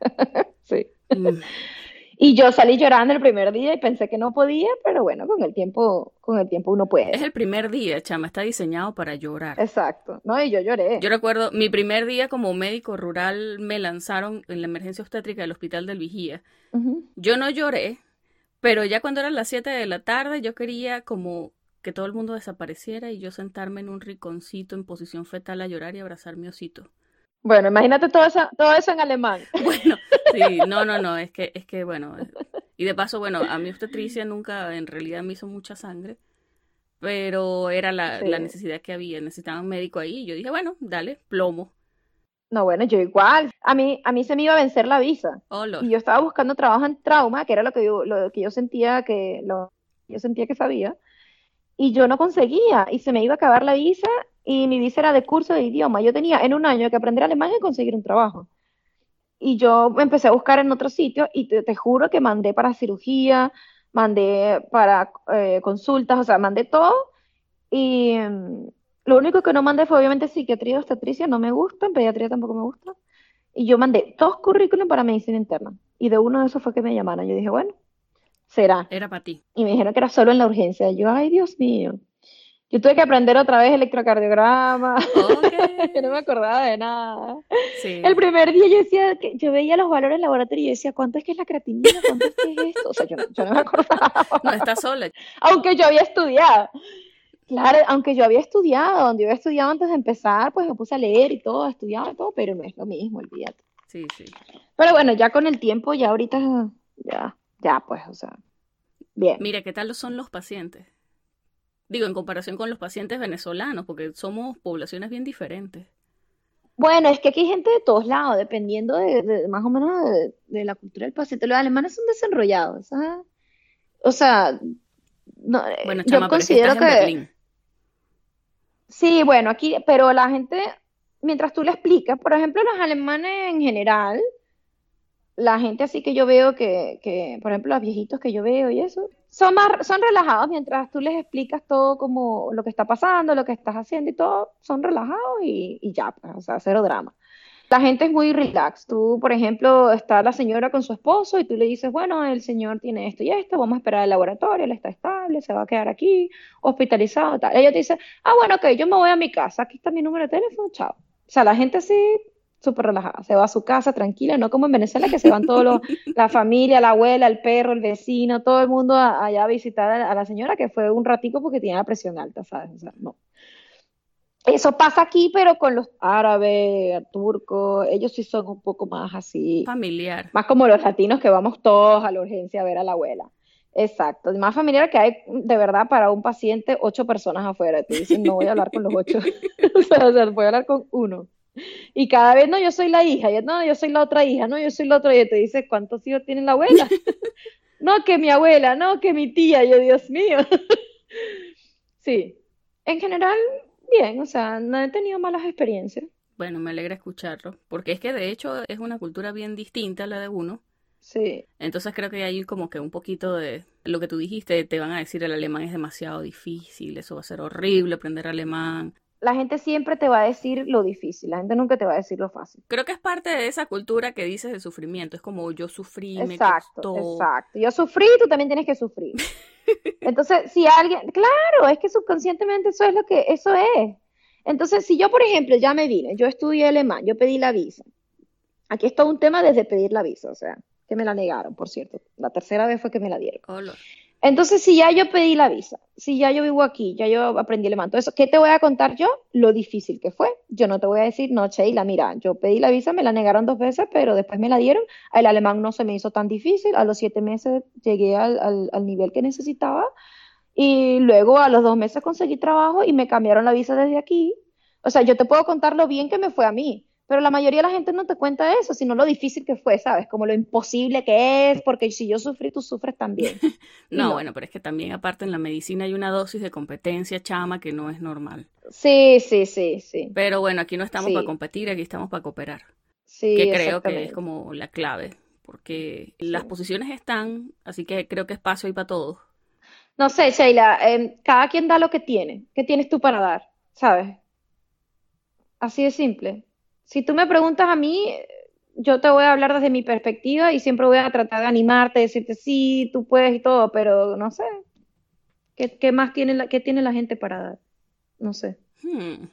*laughs* sí. Mm, Y yo salí llorando el primer día y pensé que no podía, pero bueno, con el tiempo, con el tiempo uno Es puede. el primer día, chama, está diseñado para llorar. Exacto, ¿no? Y yo lloré. Yo recuerdo, mi primer día como médico rural me lanzaron en la emergencia obstétrica del Hospital del Vigía. Yo no lloré, pero ya cuando eran las 7 de la tarde yo quería como que todo el mundo desapareciera y yo sentarme en un rinconcito en posición fetal a llorar y abrazar mi osito. Bueno, imagínate todo eso, todo eso en alemán. *laughs* Bueno, sí, no, no, no, es que, es que, bueno, y de paso, bueno, a mi obstetricia nunca en realidad me hizo mucha sangre, pero era la, necesidad que había, necesitaba un médico ahí, y yo dije, bueno, dale, plomo. No, bueno, yo igual. A mí, a mí se me iba a vencer la visa. Oh, Y yo estaba buscando trabajo en trauma, que era lo que yo, lo que yo sentía que, lo, yo sentía que sabía. Y yo no conseguía. Y se me iba a acabar la visa. Y mi visa era de curso de idioma. Yo tenía en un año que aprender alemán y conseguir un trabajo. Y yo empecé a buscar en otros sitios. Y te, te juro que mandé para cirugía, mandé para eh, consultas, o sea, mandé todo. Y mm, lo único que no mandé fue obviamente psiquiatría y obstetricia. No me gustan. Pediatría tampoco me gusta. Y yo mandé dos currículum para medicina interna. Y de uno de esos fue que me llamaron. Yo dije, bueno, será. era para ti. Y me dijeron que era solo en la urgencia. Yo, ay, Dios mío. Yo tuve que aprender otra vez electrocardiograma. *laughs* Yo no me acordaba de nada. sí. El primer día yo decía que yo veía los valores en laboratorio y yo decía, ¿cuánto es que es la creatinina? ¿Cuánto es que es esto? O sea, yo no, yo no me acordaba. No, estás sola. Aunque yo había estudiado. Claro, aunque yo había estudiado, donde yo había estudiado antes de empezar, pues me puse a leer y todo, estudiaba y todo, pero no es lo mismo, olvídate. Sí, sí. Pero bueno, ya con el tiempo, ya ahorita, ya, ya, pues, o sea, bien. Mira, ¿qué tal son los pacientes? Digo, en comparación con los pacientes venezolanos, porque somos poblaciones bien diferentes. Bueno, es que aquí hay gente de todos lados, dependiendo de, más o menos de, la cultura del paciente. Los alemanes son desenrollados, O sea, no, eh, bueno, yo considero que, Sí, bueno, aquí, pero la gente, mientras tú le explicas, por ejemplo, los alemanes en general, la gente así que yo veo que, que, por ejemplo, los viejitos que yo veo y eso, son más, son relajados mientras tú les explicas todo como lo que está pasando, lo que estás haciendo y todo, son relajados y, y ya, pues, o sea, cero drama. La gente es muy relax. Tú, por ejemplo, está la señora con su esposo y tú le dices, bueno, el señor tiene esto y esto, vamos a esperar al laboratorio, él está estable, se va a quedar aquí, hospitalizado, tal. Ella te dice, ah, bueno, ok, yo me voy a mi casa, aquí está mi número de teléfono, chao. O sea, la gente sí súper relajada, se va a su casa tranquila, no como en Venezuela que se van todos los, *laughs* la familia, la abuela, el perro, el vecino, todo el mundo allá a visitar a, la señora que fue un ratico porque tenía la presión alta, ¿sabes? O sea, no. Eso pasa aquí, pero con los árabes, turcos, ellos sí son un poco más así. Familiar. Más como los latinos que vamos todos a la urgencia a ver a la abuela. Exacto, más familiar que hay de verdad para un paciente ocho personas afuera. Te dicen, no voy a hablar con los ocho, *laughs* o, sea, voy a hablar con uno. *laughs* Y cada vez, no, yo soy la hija, y, no, yo soy la otra hija, no, yo soy la otra, y te dice, ¿cuántos hijos tiene la abuela? *laughs* *laughs* no, que mi abuela, no, que mi tía, yo, Dios mío. sí, en general bien, o sea, no he tenido malas experiencias. Bueno, me alegra escucharlo, porque es que de hecho es una cultura bien distinta a la de uno. Sí. Entonces creo que hay como que un poquito de lo que tú dijiste, te van a decir el alemán es demasiado difícil, eso va a ser horrible aprender alemán. La gente siempre te va a decir lo difícil, la gente nunca te va a decir lo fácil. Creo que es parte de esa cultura que dices de sufrimiento, es como yo sufrí, exacto, Exacto, yo sufrí, tú también tienes que sufrir. *laughs* Entonces, si alguien, claro, es que subconscientemente eso es lo que, eso es. Entonces, si yo, por ejemplo, ya me vine, yo estudié alemán, yo pedí la visa. Aquí es todo un tema desde pedir la visa, o sea, que me la negaron, por cierto. La tercera vez fue que me la dieron. Entonces, si ya yo pedí la visa, si ya yo vivo aquí, ya yo aprendí alemán, todo eso, ¿qué te voy a contar yo? Lo difícil que fue. Yo no te voy a decir, no, Sheila, mira, yo pedí la visa, me la negaron dos veces, pero después me la dieron. El alemán no se me hizo tan difícil. A los siete meses llegué al, al nivel que necesitaba. Y luego a los dos meses conseguí trabajo y me cambiaron la visa desde aquí. O sea, yo te puedo contar lo bien que me fue a mí. Pero la mayoría de la gente no te cuenta eso, sino lo difícil que fue, ¿sabes? Como lo imposible que es, porque si yo sufrí, tú sufres también. *laughs* no, bueno, pero es que también aparte en la medicina hay una dosis de competencia chama que no es normal. Sí, sí, sí, sí. Pero bueno, aquí no estamos para competir, aquí estamos para cooperar. Sí, que creo que es como la clave, porque las posiciones están, así que creo que espacio hay para todos. No sé, Sheila, em, cada quien da lo que tiene. ¿Qué tienes tú para dar? ¿Sabes? Así de simple si tú me preguntas a mí, yo te voy a hablar desde mi perspectiva y siempre voy a tratar de animarte, decirte sí, tú puedes y todo, pero no sé. ¿Qué, más tiene la, qué tiene la gente para dar? No sé. Hmm.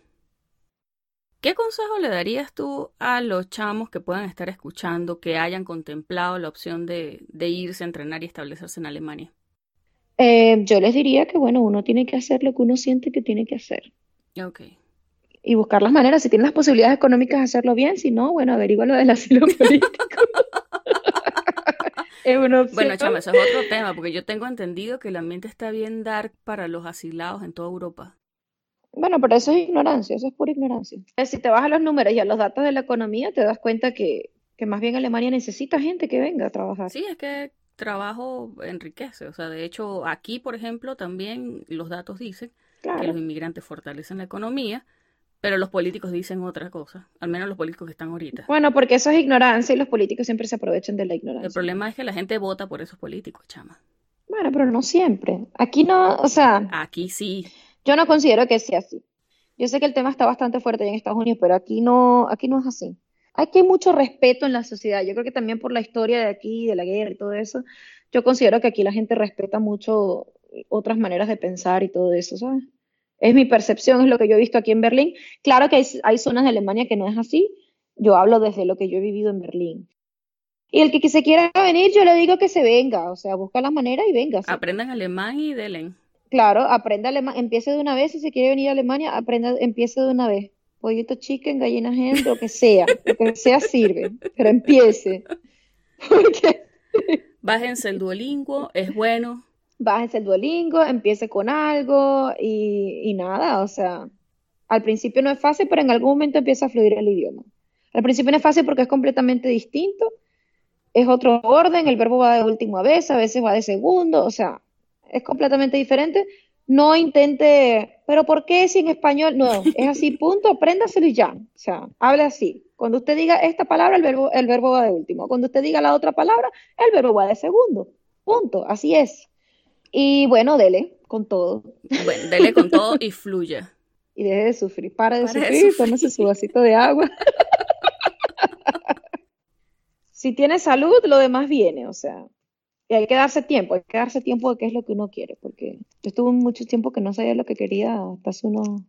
¿Qué consejo le darías tú a los chamos que puedan estar escuchando, que hayan contemplado la opción de, irse a entrenar y establecerse en Alemania? Eh, yo les diría que, bueno, uno tiene que hacer lo que uno siente que tiene que hacer. Ok y buscar las maneras. Si tienes las posibilidades económicas de hacerlo bien, si no, bueno, averigua lo del asilo *laughs* político. *laughs* es una Bueno, chama, eso es otro tema, porque yo tengo entendido que el ambiente está bien dark para los asilados en toda Europa. Bueno, pero eso es ignorancia, eso es pura ignorancia. Si te vas a los números y a los datos de la economía, te das cuenta que, que más bien Alemania necesita gente que venga a trabajar. Sí, es que trabajo enriquece. O sea, de hecho, aquí, por ejemplo, también los datos dicen que los inmigrantes fortalecen la economía, pero los políticos dicen otra cosa, al menos los políticos que están ahorita. Bueno, porque eso es ignorancia y los políticos siempre se aprovechan de la ignorancia. El problema es que la gente vota por esos políticos, chama. Bueno, pero no siempre. Aquí no, o sea. Aquí sí. Yo no considero que sea así. Yo sé que el tema está bastante fuerte en Estados Unidos, pero aquí no, aquí no es así. Aquí hay mucho respeto en la sociedad. Yo creo que también por la historia de aquí, de la guerra y todo eso, yo considero que aquí la gente respeta mucho otras maneras de pensar y todo eso, ¿sabes? Es mi percepción, es lo que yo he visto aquí en Berlín. Claro que hay, zonas de Alemania que no es así. Yo hablo desde lo que yo he vivido en Berlín. Y el que, se quiera venir, yo le digo que se venga, o sea, busca la manera y venga. Aprendan alemán y delen. Claro, aprenda alemán, empiece de una vez, si se quiere venir a Alemania, aprenda, empiece de una vez. Pollito chicken, gallina hen, lo que sea, lo que sea sirve, pero empiece. *laughs* Bájense el Duolingo, es bueno. Bájese el Duolingo, empiece con algo y, y nada, o sea, al principio no es fácil, pero en algún momento empieza a fluir el idioma. Al principio no es fácil porque es completamente distinto, es otro orden, el verbo va de última vez, a veces va de segundo, o sea, es completamente diferente. No intente, pero ¿por qué si en español? No, es así, *laughs* punto, apréndaselo y ya. O sea, hable así. Cuando usted diga esta palabra, el verbo, el verbo va de último. Cuando usted diga la otra palabra, el verbo va de segundo. Punto, así es. Y bueno, dele con todo. Bueno, dele con todo y fluya. *laughs* Y deje de sufrir, para de sufrir, tómese su vasito de agua. *laughs* si tiene salud, lo demás viene, o sea, y hay que darse tiempo, hay que darse tiempo de qué es lo que uno quiere, porque yo estuve mucho tiempo que no sabía lo que quería, hasta hace uno,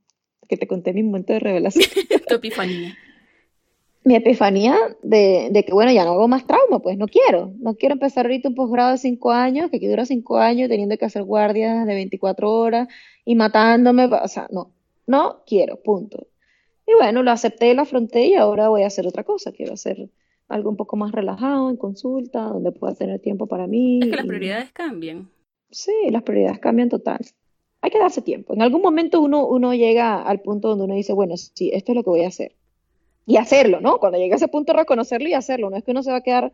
que te conté mi momento de revelación. *laughs* tu epifanía. Mi epifanía de, de, que, bueno, ya no hago más trauma, pues no quiero, no quiero empezar ahorita un posgrado de cinco años, que aquí dura cinco años, teniendo que hacer guardias de 24 horas y matándome, o sea, no, no quiero, punto. Y bueno, lo acepté, lo afronté y ahora voy a hacer otra cosa, quiero hacer algo un poco más relajado en consulta, donde pueda tener tiempo para mí. Es que las prioridades cambian. Sí, las prioridades cambian total. Hay que darse tiempo. En algún momento uno, uno llega al punto donde uno dice, bueno, sí, esto es lo que voy a hacer. Y hacerlo, ¿no? Cuando llega a ese punto, reconocerlo y hacerlo. No es que uno se va a quedar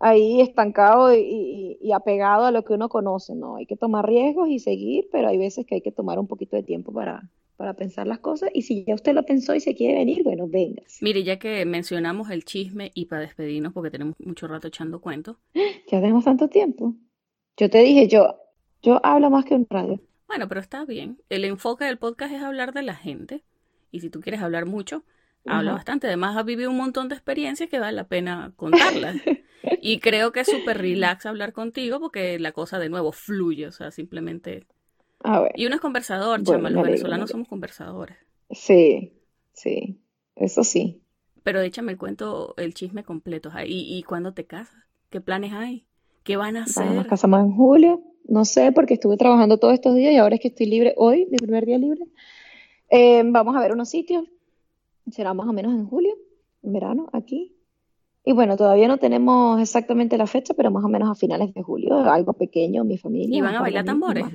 ahí estancado y, y, apegado a lo que uno conoce, ¿no? Hay que tomar riesgos y seguir, pero hay veces que hay que tomar un poquito de tiempo para, para pensar las cosas y si ya usted lo pensó y se quiere venir, bueno, venga. Mire, ya que mencionamos el chisme y para despedirnos porque tenemos mucho rato echando cuentos. *gasps* Ya tenemos tanto tiempo. Yo te dije, yo, yo hablo más que un radio. Bueno, pero está bien. El enfoque del podcast es hablar de la gente y si tú quieres hablar mucho, habla bastante. Además, has vivido un montón de experiencias que vale la pena contarlas. *laughs* y creo que es súper relax hablar contigo porque la cosa de nuevo fluye, o sea, simplemente y uno es conversador, chama, los venezolanos somos conversadores. Sí, sí, eso sí. Pero échame el cuento, el chisme completo. ¿Y, y cuándo te casas? ¿Qué planes hay? ¿Qué van a hacer? nos casamos en julio. No sé, porque estuve trabajando todos estos días y ahora es que estoy libre hoy, mi primer día libre. Eh, vamos a ver unos sitios. Será más o menos en julio, en verano, aquí. Y bueno, todavía no tenemos exactamente la fecha, pero más o menos a finales de julio, algo pequeño, mi familia. ¿Y van a bailar tambores?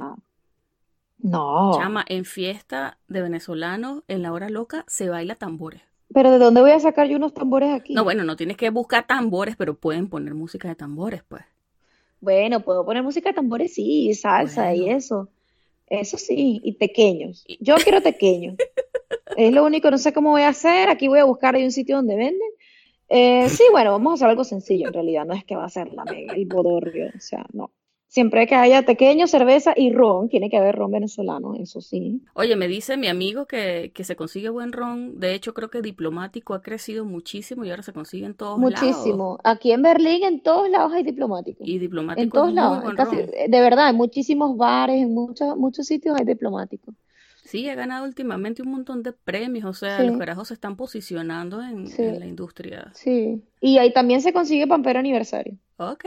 No. Chama, en fiesta de venezolanos, en la hora loca, se baila tambores. Pero ¿de dónde voy a sacar yo unos tambores aquí? No, bueno, no tienes que buscar tambores, pero pueden poner música de tambores, pues. Bueno, puedo poner música de tambores, sí, salsa y eso. Eso sí, y pequeños. Yo quiero pequeños. *laughs* es lo único, no sé cómo voy a hacer. Aquí voy a buscar ahí un sitio donde venden. Eh, sí, bueno, vamos a hacer algo sencillo en realidad. No es que va a ser la mega, el bodorrio. O sea, no. Siempre que haya pequeño, cerveza y ron, tiene que haber ron venezolano, eso sí. Oye, me dice mi amigo que, que se consigue buen ron. De hecho, creo que diplomático ha crecido muchísimo y ahora se consigue en todos lados. Muchísimo. Aquí en Berlín, en todos lados hay diplomático. Y diplomático. En todos lados. de verdad, en muchísimos bares, en muchos, muchos sitios hay diplomático. Sí, ha ganado últimamente un montón de premios, o sea, los carajos se están posicionando en, en, la industria. Sí, y ahí también se consigue Pampero Aniversario. Ok.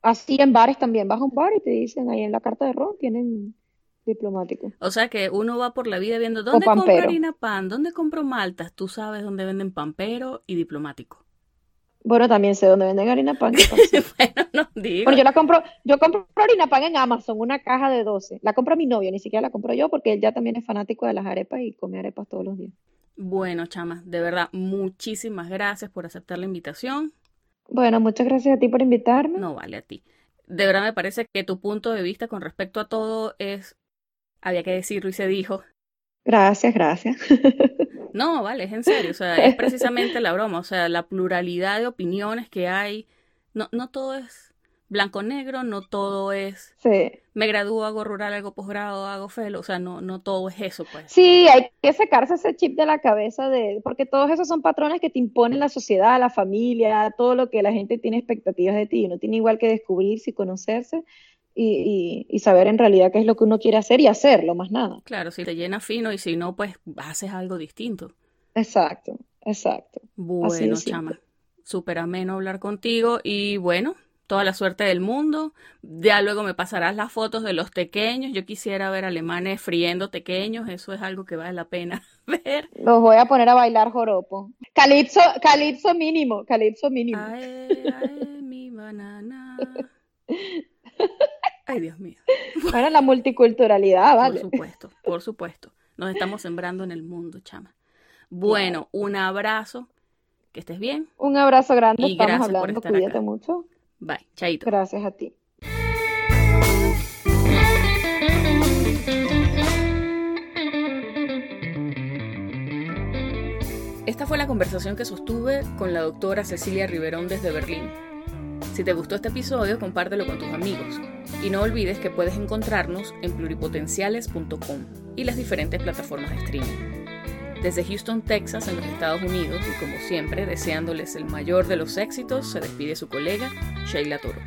Así en bares también. Vas a un bar y te dicen ahí en la carta de ron tienen diplomático. O sea que uno va por la vida viendo dónde compro harina pan, dónde compro maltas. Tú sabes dónde venden pampero y diplomático. Bueno, también sé dónde venden harina pan. *laughs* bueno, no digo. Bueno, yo la compro, yo compro harina pan en Amazon, una caja de 12. La compro mi novio, ni siquiera la compro yo porque él ya también es fanático de las arepas y come arepas todos los días. Bueno, chama, de verdad, muchísimas gracias por aceptar la invitación. Bueno, muchas gracias a ti por invitarme. No vale a ti. De verdad me parece que tu punto de vista con respecto a todo es, había que decirlo y se dijo. Gracias, gracias. *laughs* No, vale, es en serio, o sea, es precisamente la broma, o sea, la pluralidad de opiniones que hay, no, no todo es blanco-negro, no todo es sí. me gradúo, hago rural, hago posgrado, hago felo, o sea, no, no todo es eso, pues. Sí, hay que sacarse ese chip de la cabeza de, porque todos esos son patrones que te imponen la sociedad, la familia, todo lo que la gente tiene expectativas de ti, uno tiene igual que descubrirse y conocerse y, y, saber en realidad qué es lo que uno quiere hacer y hacerlo, más nada. Claro, si te llena fino y si no, pues haces algo distinto. Exacto, exacto. Bueno, chama, súper ameno hablar contigo y bueno, toda la suerte del mundo. Ya luego me pasarás las fotos de los pequeños. Yo quisiera ver alemanes friendo pequeños. Eso es algo que vale la pena *laughs* ver. Los voy a poner a bailar joropo. Calipso, calipso mínimo, calipso mínimo. Ay, ay, mi banana. *laughs* Ay, Dios mío. Bueno, la multiculturalidad, ¿vale? Por supuesto, por supuesto. Nos estamos sembrando en el mundo, chama. Bueno, un abrazo. Que estés bien. Un abrazo grande. Y Estamos gracias por hablando. estar Cuídate acá. mucho. Bye. Chaito. Gracias a ti. Esta fue la conversación que sostuve con la doctora Cecilia Riverón desde Berlín. Si te gustó este episodio, compártelo con tus amigos. Y no olvides que puedes encontrarnos en pluripotenciales.com y las diferentes plataformas de streaming. Desde Houston, Texas, en los Estados Unidos, y como siempre, deseándoles el mayor de los éxitos, se despide su colega, Sheila Toro.